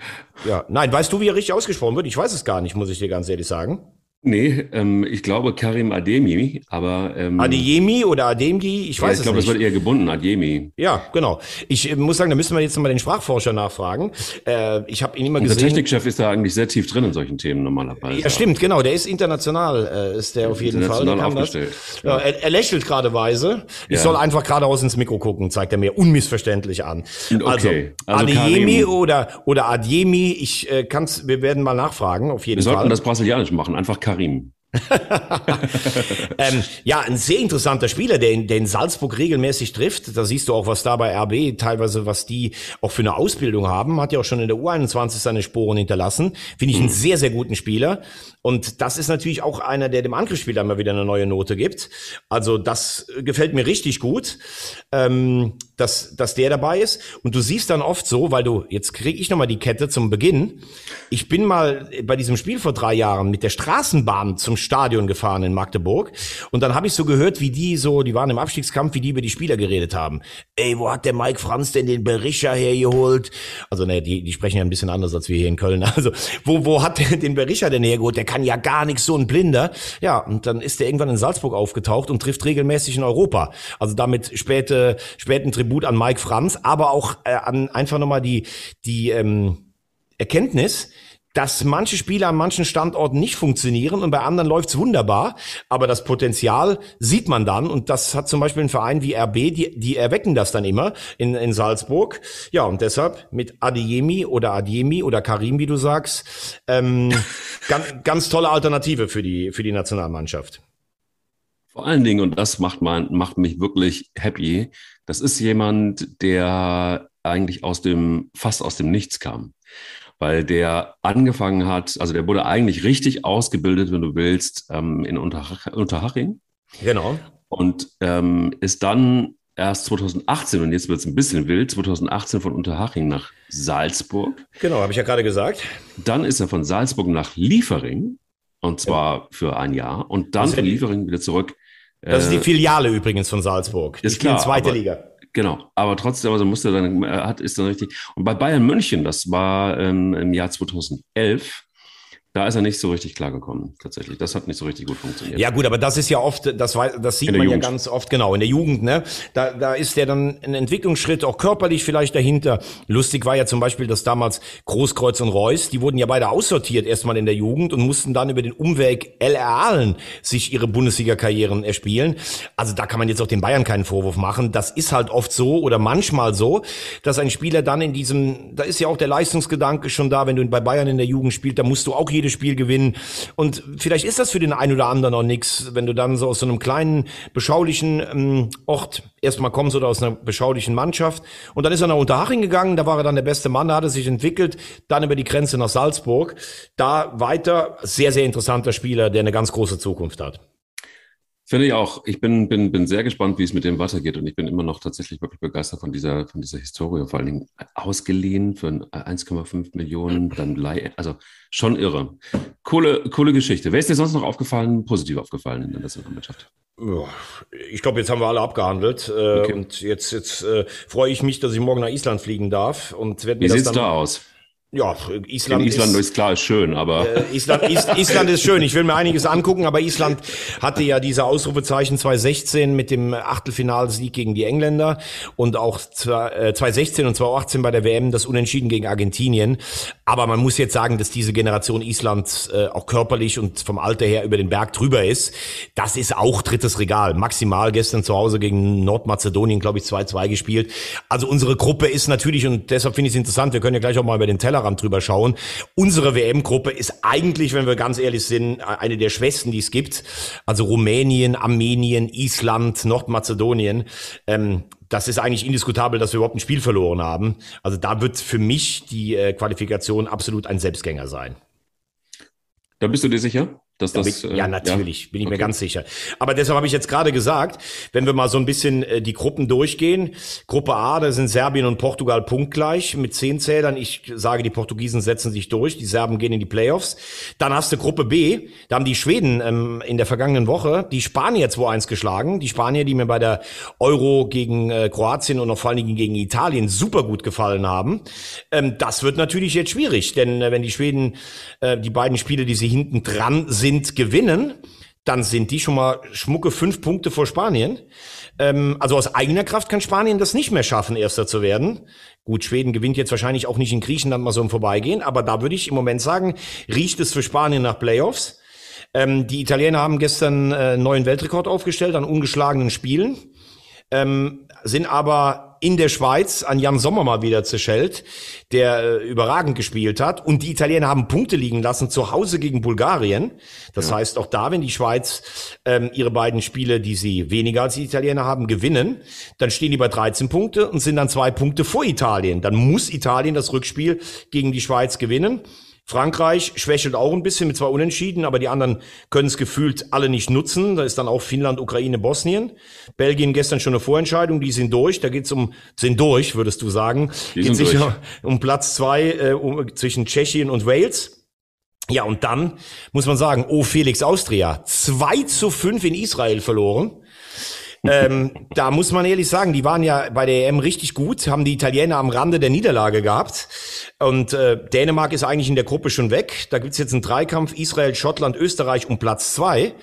Ja, nein, weißt du, wie er richtig ausgesprochen wird? Ich weiß es gar nicht, muss ich dir ganz ehrlich sagen. Nee, ähm, ich glaube Karim Ademi, aber ähm, Adeyemi oder Ademgi, ich weiß ja, ich es glaub, nicht. Ich glaube, das wird eher gebunden, Ademi. Ja, genau. Ich äh, muss sagen, da müssen wir jetzt nochmal den Sprachforscher nachfragen. Äh, ich habe ihn immer Unser gesehen. Der Technikchef ist da eigentlich sehr tief drin in solchen Themen normalerweise. Ja, stimmt, genau. Der ist international, äh, ist der ja, auf jeden Fall. Der aufgestellt. Ja. er, er, lächelt gerade weise. Ich soll einfach geradeaus ins Mikro gucken, zeigt er mir unmissverständlich an. Okay. Also, also Adeyemi oder oder Ademi, ich äh, kann's, wir werden mal nachfragen, auf jeden wir Fall. Wir sollten das brasilianisch machen, einfach Karim. Karim. ähm, ja, ein sehr interessanter Spieler, der in, der in Salzburg regelmäßig trifft. Da siehst du auch, was da bei RB teilweise, was die auch für eine Ausbildung haben. Hat ja auch schon in der U21 seine Sporen hinterlassen. Finde ich einen mhm. sehr, sehr guten Spieler. Und das ist natürlich auch einer, der dem Angriffsspieler immer wieder eine neue Note gibt. Also das gefällt mir richtig gut, ähm, dass, dass der dabei ist. Und du siehst dann oft so, weil du, jetzt kriege ich nochmal die Kette zum Beginn. Ich bin mal bei diesem Spiel vor drei Jahren mit der Straßenbahn zum Stadion gefahren in Magdeburg. Und dann habe ich so gehört, wie die so, die waren im Abstiegskampf, wie die über die Spieler geredet haben. Ey, wo hat der Mike Franz denn den Berischer hergeholt? Also ne, die, die sprechen ja ein bisschen anders als wir hier in Köln. Also wo, wo hat der den Berischer denn hergeholt? Der kann ja gar nichts, so ein Blinder. Ja, und dann ist er irgendwann in Salzburg aufgetaucht und trifft regelmäßig in Europa. Also damit späte, späten Tribut an Mike Franz, aber auch äh, an einfach nochmal die, die ähm, Erkenntnis, dass manche Spiele an manchen Standorten nicht funktionieren und bei anderen läuft's wunderbar. Aber das Potenzial sieht man dann und das hat zum Beispiel ein Verein wie RB, die, die erwecken das dann immer in, in Salzburg. Ja, und deshalb mit Adiemi oder Adiemi oder Karim, wie du sagst, ähm, ganz, ganz tolle Alternative für die, für die Nationalmannschaft. Vor allen Dingen, und das macht, man, macht mich wirklich happy, das ist jemand, der eigentlich aus dem, fast aus dem Nichts kam weil der angefangen hat, also der wurde eigentlich richtig ausgebildet, wenn du willst, ähm, in Unterhach Unterhaching. Genau. Und ähm, ist dann erst 2018, und jetzt wird es ein bisschen wild, 2018 von Unterhaching nach Salzburg. Genau, habe ich ja gerade gesagt. Dann ist er von Salzburg nach Liefering, und zwar ja. für ein Jahr, und dann von Liefering wieder zurück. Das ist die äh, Filiale übrigens von Salzburg. Die ist klar, zweite aber, Liga. Genau, aber trotzdem, also musste dann, äh, hat, ist dann richtig. Und bei Bayern München, das war ähm, im Jahr 2011, da ist er nicht so richtig klargekommen, tatsächlich. Das hat nicht so richtig gut funktioniert. Ja gut, aber das ist ja oft, das, das sieht man Jugend. ja ganz oft, genau, in der Jugend, ne? Da, da ist der dann ein Entwicklungsschritt, auch körperlich vielleicht dahinter. Lustig war ja zum Beispiel, dass damals Großkreuz und Reus, die wurden ja beide aussortiert erstmal in der Jugend und mussten dann über den Umweg LR sich ihre Bundesliga-Karrieren erspielen. Also da kann man jetzt auch den Bayern keinen Vorwurf machen. Das ist halt oft so oder manchmal so, dass ein Spieler dann in diesem, da ist ja auch der Leistungsgedanke schon da, wenn du bei Bayern in der Jugend spielst, da musst du auch jedes Spiel gewinnen. Und vielleicht ist das für den einen oder anderen noch nichts, wenn du dann so aus so einem kleinen, beschaulichen ähm, Ort erstmal kommst oder aus einer beschaulichen Mannschaft. Und dann ist er nach Unterhaching gegangen, da war er dann der beste Mann, da hat er sich entwickelt, dann über die Grenze nach Salzburg. Da weiter, sehr, sehr interessanter Spieler, der eine ganz große Zukunft hat. Finde ich auch. Ich bin, bin, bin sehr gespannt, wie es mit dem weitergeht. Und ich bin immer noch tatsächlich wirklich begeistert von dieser, von dieser Historie. Vor allen Dingen ausgeliehen für 1,5 Millionen, dann Leih, also schon irre. Coole, coole Geschichte. Wer ist dir sonst noch aufgefallen, positiv aufgefallen in der Nationalmannschaft? Ich glaube, jetzt haben wir alle abgehandelt. Äh, okay. Und jetzt, jetzt äh, freue ich mich, dass ich morgen nach Island fliegen darf. Und werd mir Wie sieht's dann, da aus? Ja, Island, In Island ist, ist klar, ist schön, aber. Äh, Island, Is, Island ist schön. Ich will mir einiges angucken, aber Island hatte ja diese Ausrufezeichen 2016 mit dem Achtelfinalsieg gegen die Engländer und auch 2016 äh, und 2018 bei der WM das Unentschieden gegen Argentinien. Aber man muss jetzt sagen, dass diese Generation Island äh, auch körperlich und vom Alter her über den Berg drüber ist. Das ist auch drittes Regal. Maximal gestern zu Hause gegen Nordmazedonien, glaube ich, 2-2 gespielt. Also unsere Gruppe ist natürlich, und deshalb finde ich es interessant, wir können ja gleich auch mal über den Teller Tellerrand drüber schauen. Unsere WM-Gruppe ist eigentlich, wenn wir ganz ehrlich sind, eine der schwächsten, die es gibt. Also Rumänien, Armenien, Island, Nordmazedonien. Ähm, das ist eigentlich indiskutabel, dass wir überhaupt ein Spiel verloren haben. Also da wird für mich die äh, Qualifikation absolut ein Selbstgänger sein. Da bist du dir sicher? Dass das, äh, ja, natürlich, ja? bin ich okay. mir ganz sicher. Aber deshalb habe ich jetzt gerade gesagt, wenn wir mal so ein bisschen äh, die Gruppen durchgehen. Gruppe A, da sind Serbien und Portugal punktgleich mit zehn Zählern. Ich sage, die Portugiesen setzen sich durch, die Serben gehen in die Playoffs. Dann hast du Gruppe B, da haben die Schweden ähm, in der vergangenen Woche die Spanier 2-1 geschlagen. Die Spanier, die mir bei der Euro gegen äh, Kroatien und noch vor allen Dingen gegen Italien super gut gefallen haben. Ähm, das wird natürlich jetzt schwierig, denn äh, wenn die Schweden äh, die beiden Spiele, die sie hinten dran sind, sind gewinnen, dann sind die schon mal schmucke fünf Punkte vor Spanien. Ähm, also aus eigener Kraft kann Spanien das nicht mehr schaffen, Erster zu werden. Gut, Schweden gewinnt jetzt wahrscheinlich auch nicht in Griechenland mal so im Vorbeigehen, aber da würde ich im Moment sagen, riecht es für Spanien nach Playoffs. Ähm, die Italiener haben gestern äh, neuen Weltrekord aufgestellt an ungeschlagenen Spielen, ähm, sind aber in der Schweiz an Jan Sommer mal wieder zerschellt, der äh, überragend gespielt hat. Und die Italiener haben Punkte liegen lassen zu Hause gegen Bulgarien. Das ja. heißt, auch da, wenn die Schweiz ähm, ihre beiden Spiele, die sie weniger als die Italiener haben, gewinnen, dann stehen die bei 13 Punkte und sind dann zwei Punkte vor Italien. Dann muss Italien das Rückspiel gegen die Schweiz gewinnen. Frankreich schwächelt auch ein bisschen mit zwei Unentschieden, aber die anderen können es gefühlt alle nicht nutzen. Da ist dann auch Finnland, Ukraine, Bosnien. Belgien gestern schon eine Vorentscheidung, die sind durch. Da geht's um, sind durch, würdest du sagen. Die Geht sicher um Platz zwei äh, um, zwischen Tschechien und Wales. Ja, und dann muss man sagen, oh Felix Austria, zwei zu fünf in Israel verloren ähm, da muss man ehrlich sagen, die waren ja bei der EM richtig gut, haben die Italiener am Rande der Niederlage gehabt. Und äh, Dänemark ist eigentlich in der Gruppe schon weg. Da gibt's jetzt einen Dreikampf Israel, Schottland, Österreich um Platz zwei.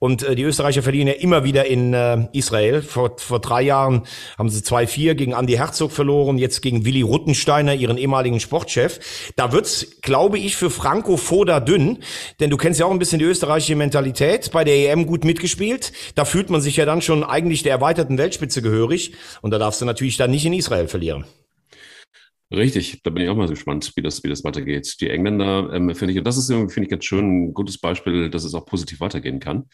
Und äh, die Österreicher verlieren ja immer wieder in äh, Israel. Vor, vor drei Jahren haben sie 2-4 gegen Andi Herzog verloren, jetzt gegen Willi Ruttensteiner, ihren ehemaligen Sportchef. Da wird's, glaube ich, für Franco Foda dünn, denn du kennst ja auch ein bisschen die österreichische Mentalität. Bei der EM gut mitgespielt. Da fühlt man sich ja dann schon eigentlich der erweiterten Weltspitze gehörig. Und da darfst du natürlich dann nicht in Israel verlieren. Richtig, da bin ich auch mal gespannt, wie das, wie das weitergeht. Die Engländer, ähm, finde ich, und das ist irgendwie, finde ich, ganz schön ein gutes Beispiel, dass es auch positiv weitergehen kann,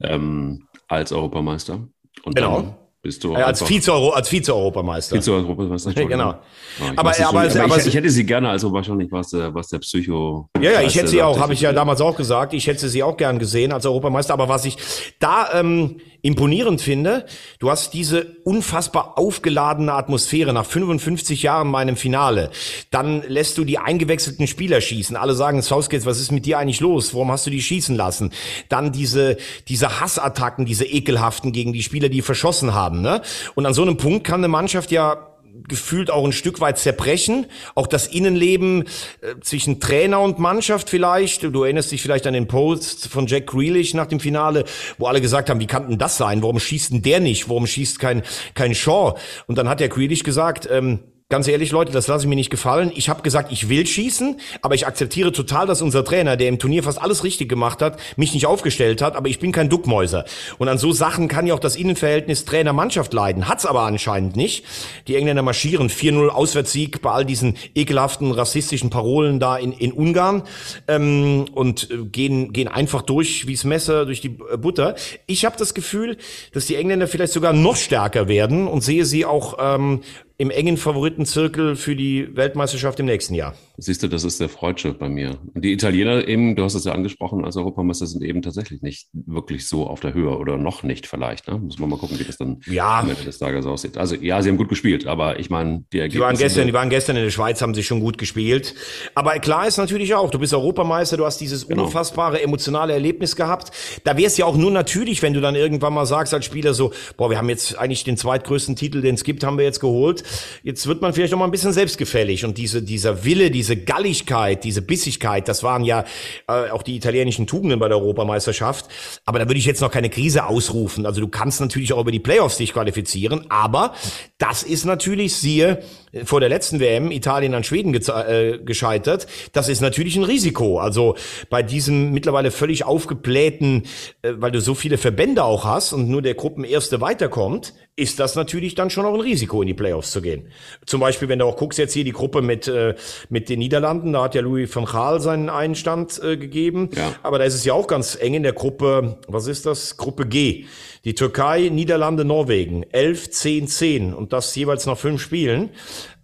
ähm, als Europameister. Und genau bist du. Ja, als Vize-Europameister. Als Vize-Europameister. Vize-Europameister, genau. Ja, aber, aber, aber, aber ich, ich, hätte sie gerne, also wahrscheinlich was der, was der Psycho. Ja, ja, ich hätte sie auch, habe ich ja damals auch gesagt, ich hätte sie auch gern gesehen als Europameister. Aber was ich da ähm, imponierend finde, du hast diese unfassbar aufgeladene Atmosphäre nach 55 Jahren meinem Finale. Dann lässt du die eingewechselten Spieler schießen. Alle sagen, Southgate, was ist mit dir eigentlich los? Warum hast du die schießen lassen? Dann diese, diese Hassattacken, diese ekelhaften gegen die Spieler, die verschossen haben. Ne? Und an so einem Punkt kann eine Mannschaft ja gefühlt auch ein Stück weit zerbrechen. Auch das Innenleben äh, zwischen Trainer und Mannschaft vielleicht. Du erinnerst dich vielleicht an den Post von Jack Grealish nach dem Finale, wo alle gesagt haben, wie kann denn das sein? Warum schießt denn der nicht? Warum schießt kein, kein Shaw? Und dann hat der Grealish gesagt, ähm, Ganz ehrlich, Leute, das lasse ich mir nicht gefallen. Ich habe gesagt, ich will schießen, aber ich akzeptiere total, dass unser Trainer, der im Turnier fast alles richtig gemacht hat, mich nicht aufgestellt hat, aber ich bin kein Duckmäuser. Und an so Sachen kann ja auch das Innenverhältnis Trainer-Mannschaft leiden. Hat's aber anscheinend nicht. Die Engländer marschieren 4-0 Auswärtssieg bei all diesen ekelhaften rassistischen Parolen da in, in Ungarn ähm, und äh, gehen, gehen einfach durch wie's Messer durch die äh, Butter. Ich habe das Gefühl, dass die Engländer vielleicht sogar noch stärker werden und sehe sie auch ähm, im engen Favoritenzirkel für die Weltmeisterschaft im nächsten Jahr. Siehst du, das ist der Freudsche bei mir. Und die Italiener eben, du hast es ja angesprochen, als Europameister sind eben tatsächlich nicht wirklich so auf der Höhe oder noch nicht vielleicht. Ne? Muss man mal gucken, wie das dann ja. am Ende des Tages aussieht. Also ja, sie haben gut gespielt, aber ich meine, die Ergebnisse... Die waren, gestern, die waren gestern in der Schweiz, haben sie schon gut gespielt. Aber klar ist natürlich auch, du bist Europameister, du hast dieses genau. unfassbare emotionale Erlebnis gehabt. Da wäre es ja auch nur natürlich, wenn du dann irgendwann mal sagst als Spieler so, boah, wir haben jetzt eigentlich den zweitgrößten Titel, den es gibt, haben wir jetzt geholt. Jetzt wird man vielleicht noch mal ein bisschen selbstgefällig und diese, dieser Wille, diese Galligkeit, diese Bissigkeit, das waren ja äh, auch die italienischen Tugenden bei der Europameisterschaft. Aber da würde ich jetzt noch keine Krise ausrufen. Also du kannst natürlich auch über die Playoffs dich qualifizieren, aber das ist natürlich, siehe, vor der letzten WM Italien an Schweden äh, gescheitert. Das ist natürlich ein Risiko. Also bei diesem mittlerweile völlig aufgeblähten, äh, weil du so viele Verbände auch hast und nur der Gruppenerste weiterkommt, ist das natürlich dann schon auch ein Risiko, in die Playoffs zu gehen. Zum Beispiel, wenn du auch guckst, jetzt hier die Gruppe mit, äh, mit den Niederlanden, da hat ja Louis van Gaal seinen Einstand äh, gegeben. Ja. Aber da ist es ja auch ganz eng in der Gruppe, was ist das? Gruppe G. Die Türkei, Niederlande, Norwegen. 11, 10, 10. Und das jeweils nach fünf Spielen.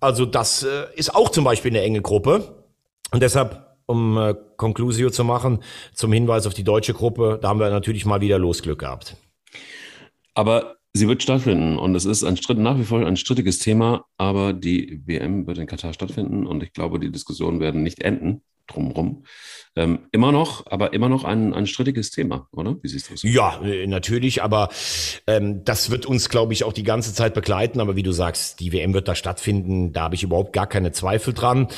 Also das äh, ist auch zum Beispiel eine enge Gruppe. Und deshalb, um äh, Conclusio zu machen, zum Hinweis auf die deutsche Gruppe, da haben wir natürlich mal wieder Losglück gehabt. Aber sie wird stattfinden und es ist ein Stritt, nach wie vor ein strittiges Thema, aber die WM wird in Katar stattfinden und ich glaube, die Diskussionen werden nicht enden drumherum. Ähm, immer noch, aber immer noch ein, ein strittiges Thema, oder? Wie siehst du es? Ja, äh, natürlich, aber ähm, das wird uns, glaube ich, auch die ganze Zeit begleiten. Aber wie du sagst, die WM wird da stattfinden, da habe ich überhaupt gar keine Zweifel dran.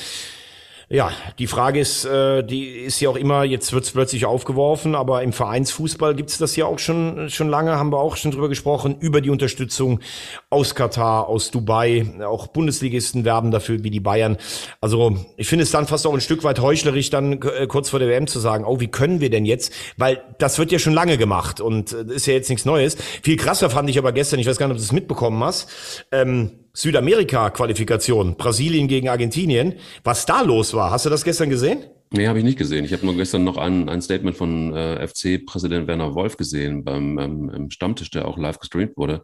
Ja, die Frage ist, äh, die ist ja auch immer, jetzt wird es plötzlich aufgeworfen, aber im Vereinsfußball gibt es das ja auch schon, schon lange, haben wir auch schon drüber gesprochen, über die Unterstützung aus Katar, aus Dubai, auch Bundesligisten werben dafür, wie die Bayern. Also ich finde es dann fast auch ein Stück weit heuchlerisch, dann äh, kurz vor der WM zu sagen, oh, wie können wir denn jetzt? Weil das wird ja schon lange gemacht und äh, ist ja jetzt nichts Neues. Viel krasser fand ich aber gestern, ich weiß gar nicht, ob du es mitbekommen hast, ähm, Südamerika-Qualifikation, Brasilien gegen Argentinien, was da los war. Hast du das gestern gesehen? Nee, habe ich nicht gesehen. Ich habe nur gestern noch ein, ein Statement von äh, FC-Präsident Werner Wolf gesehen beim ähm, Stammtisch, der auch live gestreamt wurde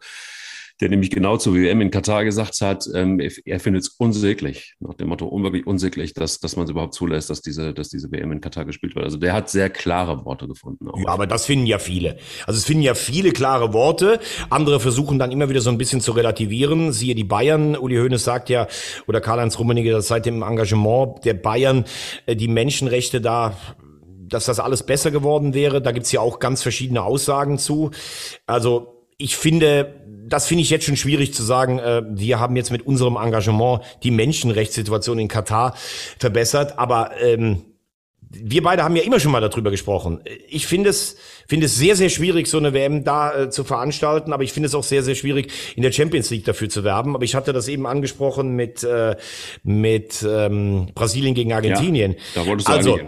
der nämlich genau zur WM in Katar gesagt hat, ähm, er findet es unsäglich, nach dem Motto unwirklich unsäglich, dass, dass man es überhaupt zulässt, dass diese, dass diese WM in Katar gespielt wird. Also der hat sehr klare Worte gefunden. Auch. Ja, aber das finden ja viele. Also es finden ja viele klare Worte. Andere versuchen dann immer wieder so ein bisschen zu relativieren. Siehe die Bayern. Uli Hoeneß sagt ja, oder Karl-Heinz Rummenigge, dass seit dem Engagement der Bayern äh, die Menschenrechte da dass das alles besser geworden wäre. Da gibt's ja auch ganz verschiedene Aussagen zu. Also ich finde, das finde ich jetzt schon schwierig zu sagen. Äh, wir haben jetzt mit unserem Engagement die Menschenrechtssituation in Katar verbessert, aber ähm, wir beide haben ja immer schon mal darüber gesprochen. Ich finde es, finde es sehr, sehr schwierig, so eine WM da äh, zu veranstalten, aber ich finde es auch sehr, sehr schwierig, in der Champions League dafür zu werben. Aber ich hatte das eben angesprochen mit, äh, mit ähm, Brasilien gegen Argentinien. Ja, da wolltest du also,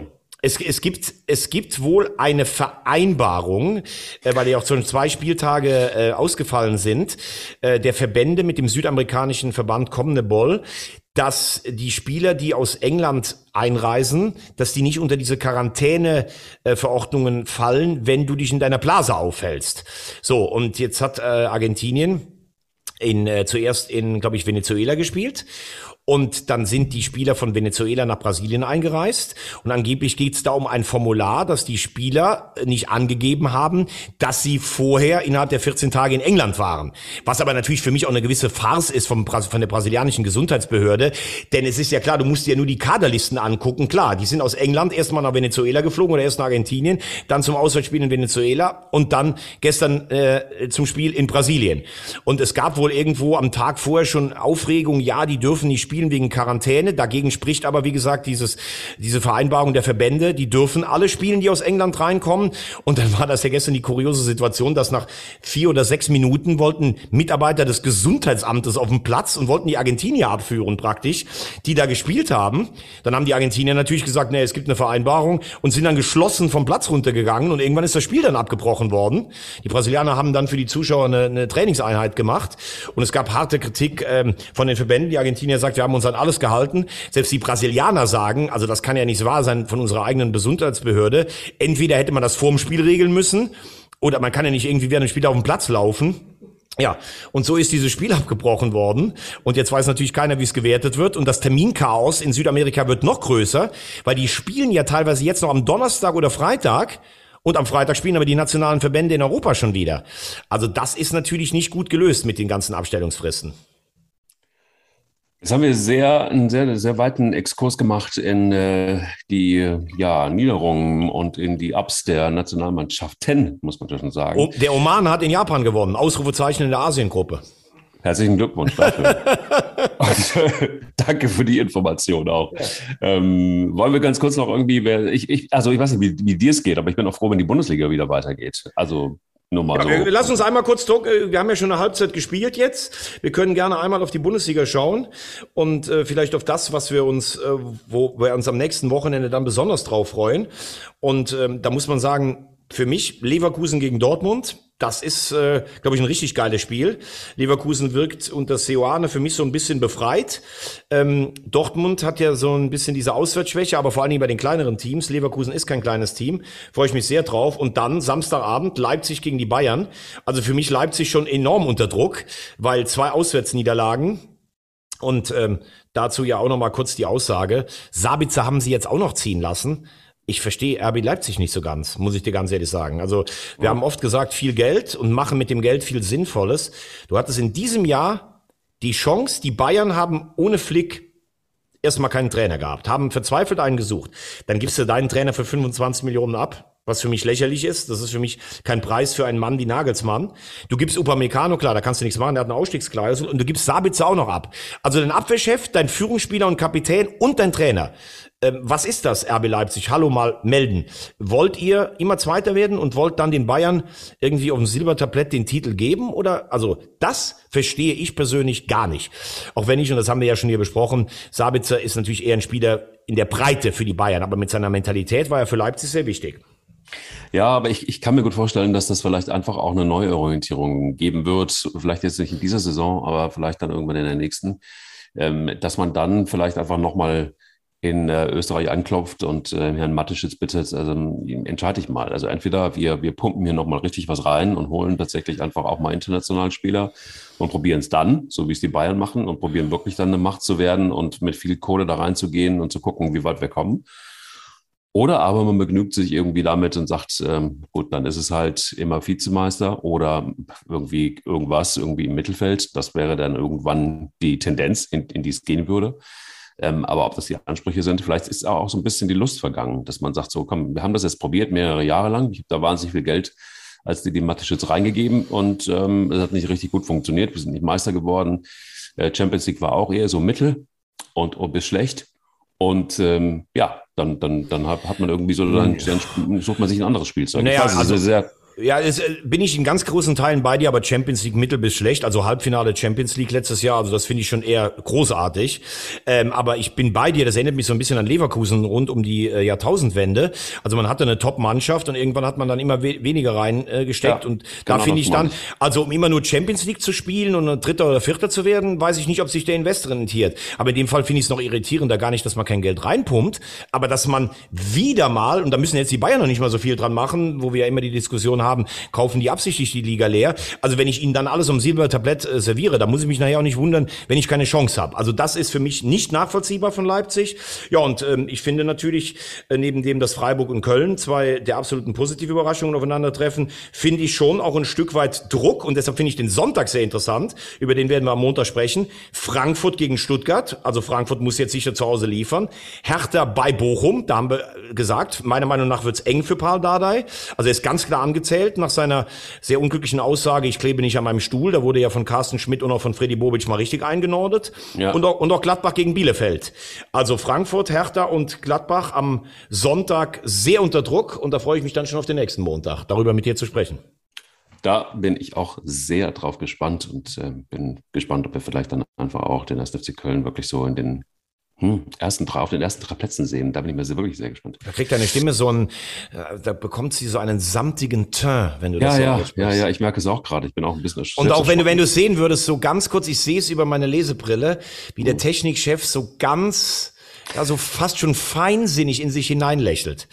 es, es, gibt, es gibt wohl eine Vereinbarung, äh, weil ja auch schon zwei Spieltage äh, ausgefallen sind, äh, der Verbände mit dem südamerikanischen Verband Kommende Boll, dass die Spieler, die aus England einreisen, dass die nicht unter diese Quarantäneverordnungen fallen, wenn du dich in deiner Blase aufhältst. So, und jetzt hat äh, Argentinien in, äh, zuerst in, glaube ich, Venezuela gespielt und dann sind die Spieler von Venezuela nach Brasilien eingereist. Und angeblich geht es da um ein Formular, das die Spieler nicht angegeben haben, dass sie vorher innerhalb der 14 Tage in England waren. Was aber natürlich für mich auch eine gewisse Farce ist vom, von der brasilianischen Gesundheitsbehörde. Denn es ist ja klar, du musst dir nur die Kaderlisten angucken. Klar, die sind aus England erstmal nach Venezuela geflogen oder erst nach Argentinien, dann zum Auswärtsspiel in Venezuela und dann gestern äh, zum Spiel in Brasilien. Und es gab wohl irgendwo am Tag vorher schon Aufregung, ja, die dürfen nicht spielen wegen Quarantäne. Dagegen spricht aber, wie gesagt, dieses, diese Vereinbarung der Verbände, die dürfen alle spielen, die aus England reinkommen. Und dann war das ja gestern die kuriose Situation, dass nach vier oder sechs Minuten wollten Mitarbeiter des Gesundheitsamtes auf dem Platz und wollten die Argentinier abführen praktisch, die da gespielt haben. Dann haben die Argentinier natürlich gesagt, nee, es gibt eine Vereinbarung und sind dann geschlossen vom Platz runtergegangen und irgendwann ist das Spiel dann abgebrochen worden. Die Brasilianer haben dann für die Zuschauer eine, eine Trainingseinheit gemacht und es gab harte Kritik ähm, von den Verbänden. Die Argentinier sagt, wir haben uns an alles gehalten. Selbst die Brasilianer sagen, also das kann ja nicht wahr sein von unserer eigenen Gesundheitsbehörde. Entweder hätte man das vor dem Spiel regeln müssen oder man kann ja nicht irgendwie während dem Spiel auf dem Platz laufen. Ja, und so ist dieses Spiel abgebrochen worden. Und jetzt weiß natürlich keiner, wie es gewertet wird. Und das Terminchaos in Südamerika wird noch größer, weil die spielen ja teilweise jetzt noch am Donnerstag oder Freitag. Und am Freitag spielen aber die nationalen Verbände in Europa schon wieder. Also das ist natürlich nicht gut gelöst mit den ganzen Abstellungsfristen. Jetzt haben wir sehr, einen sehr, sehr weiten Exkurs gemacht in äh, die ja, Niederungen und in die Ups der Nationalmannschaften, muss man schon sagen. Oh, der Oman hat in Japan gewonnen. Ausrufezeichen in der Asiengruppe. Herzlichen Glückwunsch dafür. danke für die Information auch. Ja. Ähm, wollen wir ganz kurz noch irgendwie, ich, ich, also ich weiß nicht, wie, wie dir es geht, aber ich bin auch froh, wenn die Bundesliga wieder weitergeht. Also nur mal ja, so. Lass uns einmal kurz, äh, wir haben ja schon eine Halbzeit gespielt jetzt. Wir können gerne einmal auf die Bundesliga schauen und äh, vielleicht auf das, was wir uns, äh, wo wir uns am nächsten Wochenende dann besonders drauf freuen. Und ähm, da muss man sagen, für mich Leverkusen gegen Dortmund. Das ist, äh, glaube ich, ein richtig geiles Spiel. Leverkusen wirkt unter Seoane für mich so ein bisschen befreit. Ähm, Dortmund hat ja so ein bisschen diese Auswärtsschwäche, aber vor allen Dingen bei den kleineren Teams. Leverkusen ist kein kleines Team. Freue ich mich sehr drauf. Und dann Samstagabend Leipzig gegen die Bayern. Also für mich Leipzig schon enorm unter Druck, weil zwei Auswärtsniederlagen. Und ähm, dazu ja auch noch mal kurz die Aussage. Sabitzer haben sie jetzt auch noch ziehen lassen ich verstehe RB Leipzig nicht so ganz, muss ich dir ganz ehrlich sagen. Also wir ja. haben oft gesagt, viel Geld und machen mit dem Geld viel Sinnvolles. Du hattest in diesem Jahr die Chance, die Bayern haben ohne Flick erstmal keinen Trainer gehabt, haben verzweifelt einen gesucht. Dann gibst du deinen Trainer für 25 Millionen ab, was für mich lächerlich ist. Das ist für mich kein Preis für einen Mann wie Nagelsmann. Du gibst Upamecano, klar, da kannst du nichts machen, der hat eine Ausstiegsklausel und du gibst Sabitzer auch noch ab. Also dein Abwehrchef, dein Führungsspieler und Kapitän und dein Trainer. Ähm, was ist das, RB Leipzig? Hallo mal melden. Wollt ihr immer Zweiter werden und wollt dann den Bayern irgendwie auf dem Silbertablett den Titel geben? Oder, also, das verstehe ich persönlich gar nicht. Auch wenn ich, und das haben wir ja schon hier besprochen, Sabitzer ist natürlich eher ein Spieler in der Breite für die Bayern, aber mit seiner Mentalität war er für Leipzig sehr wichtig. Ja, aber ich, ich kann mir gut vorstellen, dass das vielleicht einfach auch eine Neuorientierung geben wird. Vielleicht jetzt nicht in dieser Saison, aber vielleicht dann irgendwann in der nächsten. Ähm, dass man dann vielleicht einfach nochmal in äh, Österreich anklopft und äh, Herrn Matteschitz bittet, also entscheide ich mal. Also entweder wir, wir pumpen hier nochmal richtig was rein und holen tatsächlich einfach auch mal internationalen Spieler und probieren es dann, so wie es die Bayern machen, und probieren wirklich dann eine Macht zu werden und mit viel Kohle da reinzugehen und zu gucken, wie weit wir kommen. Oder aber man begnügt sich irgendwie damit und sagt, ähm, gut, dann ist es halt immer Vizemeister oder irgendwie irgendwas, irgendwie im Mittelfeld. Das wäre dann irgendwann die Tendenz, in, in die es gehen würde. Ähm, aber ob das die Ansprüche sind, vielleicht ist auch so ein bisschen die Lust vergangen, dass man sagt, so komm, wir haben das jetzt probiert mehrere Jahre lang. Ich habe da wahnsinnig viel Geld als die, die Mathe-Schütz reingegeben und ähm, es hat nicht richtig gut funktioniert. Wir sind nicht Meister geworden. Äh, Champions League war auch eher so mittel und, und bis schlecht. Und ähm, ja, dann, dann, dann hat, hat man irgendwie so, dann, dann sucht man sich ein anderes Spielzeug. Naja, also, sehr, ja, es, äh, bin ich in ganz großen Teilen bei dir, aber Champions League mittel bis schlecht. Also Halbfinale Champions League letztes Jahr, also das finde ich schon eher großartig. Ähm, aber ich bin bei dir, das erinnert mich so ein bisschen an Leverkusen rund um die äh, Jahrtausendwende. Also man hatte eine Top-Mannschaft und irgendwann hat man dann immer we weniger reingesteckt. Äh, ja, und da genau finde ich dann, also um immer nur Champions League zu spielen und Dritter oder Vierter zu werden, weiß ich nicht, ob sich der Investor rentiert. Aber in dem Fall finde ich es noch irritierender, gar nicht, dass man kein Geld reinpumpt, aber dass man wieder mal, und da müssen jetzt die Bayern noch nicht mal so viel dran machen, wo wir ja immer die Diskussion haben, kaufen die absichtlich die Liga leer. Also wenn ich ihnen dann alles um Silbertablett äh, serviere, da muss ich mich nachher auch nicht wundern, wenn ich keine Chance habe. Also das ist für mich nicht nachvollziehbar von Leipzig. Ja, und ähm, ich finde natürlich, äh, neben dem, dass Freiburg und Köln zwei der absoluten positive Überraschungen aufeinandertreffen, finde ich schon auch ein Stück weit Druck und deshalb finde ich den Sonntag sehr interessant. Über den werden wir am Montag sprechen. Frankfurt gegen Stuttgart. Also Frankfurt muss jetzt sicher zu Hause liefern. Hertha bei Bochum. Da haben wir gesagt, meiner Meinung nach wird's eng für Paul Dardai. Also er ist ganz klar angezählt nach seiner sehr unglücklichen Aussage, ich klebe nicht an meinem Stuhl. Da wurde ja von Carsten Schmidt und auch von Freddy Bobic mal richtig eingenordet. Ja. Und, auch, und auch Gladbach gegen Bielefeld. Also Frankfurt, Hertha und Gladbach am Sonntag sehr unter Druck. Und da freue ich mich dann schon auf den nächsten Montag, darüber mit dir zu sprechen. Da bin ich auch sehr drauf gespannt und äh, bin gespannt, ob wir vielleicht dann einfach auch den 1. FC Köln wirklich so in den hm, ersten drei, auf den ersten drei Plätzen sehen. Da bin ich mir sehr, wirklich sehr gespannt. Da kriegt deine Stimme so einen, äh, da bekommt sie so einen samtigen Teint, wenn du ja, das so Ja, ja, ja, ich merke es auch gerade. Ich bin auch ein bisschen Und auch wenn du, wenn du es sehen würdest, so ganz kurz, ich sehe es über meine Lesebrille, wie der hm. Technikchef so ganz, also fast schon feinsinnig in sich hineinlächelt.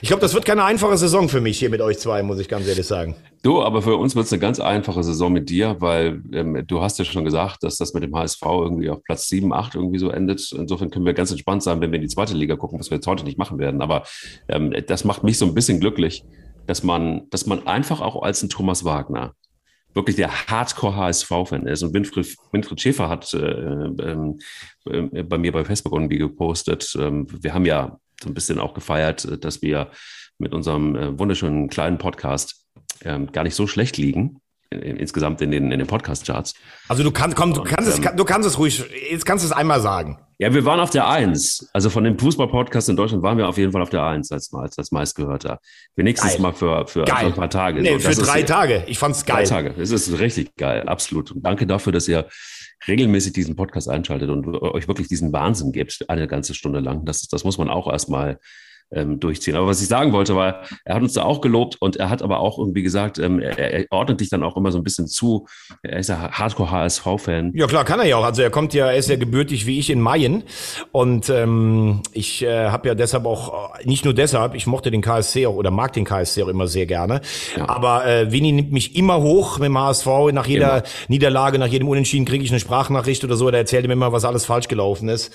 Ich glaube, das wird keine einfache Saison für mich hier mit euch zwei, muss ich ganz ehrlich sagen. Du, aber für uns wird es eine ganz einfache Saison mit dir, weil ähm, du hast ja schon gesagt, dass das mit dem HSV irgendwie auf Platz 7, 8 irgendwie so endet. Insofern können wir ganz entspannt sein, wenn wir in die zweite Liga gucken, was wir jetzt heute nicht machen werden. Aber ähm, das macht mich so ein bisschen glücklich, dass man, dass man einfach auch als ein Thomas Wagner wirklich der Hardcore-HSV-Fan ist. Und Winfried, Winfried Schäfer hat äh, äh, bei mir bei Facebook irgendwie gepostet. Ähm, wir haben ja so ein bisschen auch gefeiert, dass wir mit unserem äh, wunderschönen kleinen Podcast ähm, gar nicht so schlecht liegen insgesamt in den, in den Podcast-Charts. Also du kannst, komm, du kannst es, du kannst es ruhig, jetzt kannst du es einmal sagen. Ja, wir waren auf der Eins. Also von dem Fußball-Podcast in Deutschland waren wir auf jeden Fall auf der Eins als, als, als meistgehörter. Nächstes geil. Mal für, für geil. ein paar Tage. Nee, so, für drei ist, Tage. Ich fand's geil. Drei Tage. Es ist richtig geil, absolut. Und danke dafür, dass ihr regelmäßig diesen Podcast einschaltet und euch wirklich diesen Wahnsinn gebt, eine ganze Stunde lang. Das, das muss man auch erstmal ähm, durchziehen. Aber was ich sagen wollte, war, er hat uns da auch gelobt und er hat aber auch irgendwie gesagt, ähm, er, er, ordnet dich dann auch immer so ein bisschen zu. Er ist ja Hardcore-HSV-Fan. Ja klar, kann er ja auch. Also er kommt ja, er ist ja gebürtig wie ich in Mayen und ähm, ich äh, habe ja deshalb auch, nicht nur deshalb, ich mochte den KSC auch oder mag den KSC auch immer sehr gerne. Ja. Aber äh, Winnie nimmt mich immer hoch mit dem HSV. Nach jeder immer. Niederlage, nach jedem Unentschieden kriege ich eine Sprachnachricht oder so. Der erzählt mir immer, was alles falsch gelaufen ist.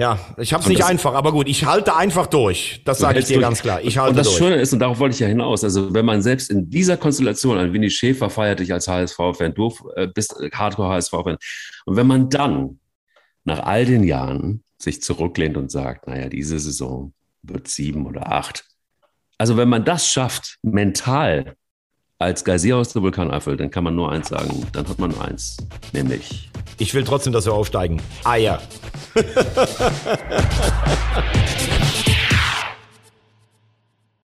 Ja, ich habe es nicht einfach, aber gut, ich halte einfach durch. Das sage ich dir durch. ganz klar. Ich halte und das durch. Schöne ist, und darauf wollte ich ja hinaus, also wenn man selbst in dieser Konstellation, ein Winnie Schäfer feiert dich als HSV-Fan, du äh, bist Hardcore-HSV-Fan, und wenn man dann nach all den Jahren sich zurücklehnt und sagt, naja, diese Saison wird sieben oder acht. Also wenn man das schafft, mental als Geysir aus der Vulkaneifel, dann kann man nur eins sagen, dann hat man eins, nämlich. Ich will trotzdem, dass wir aufsteigen. Eier.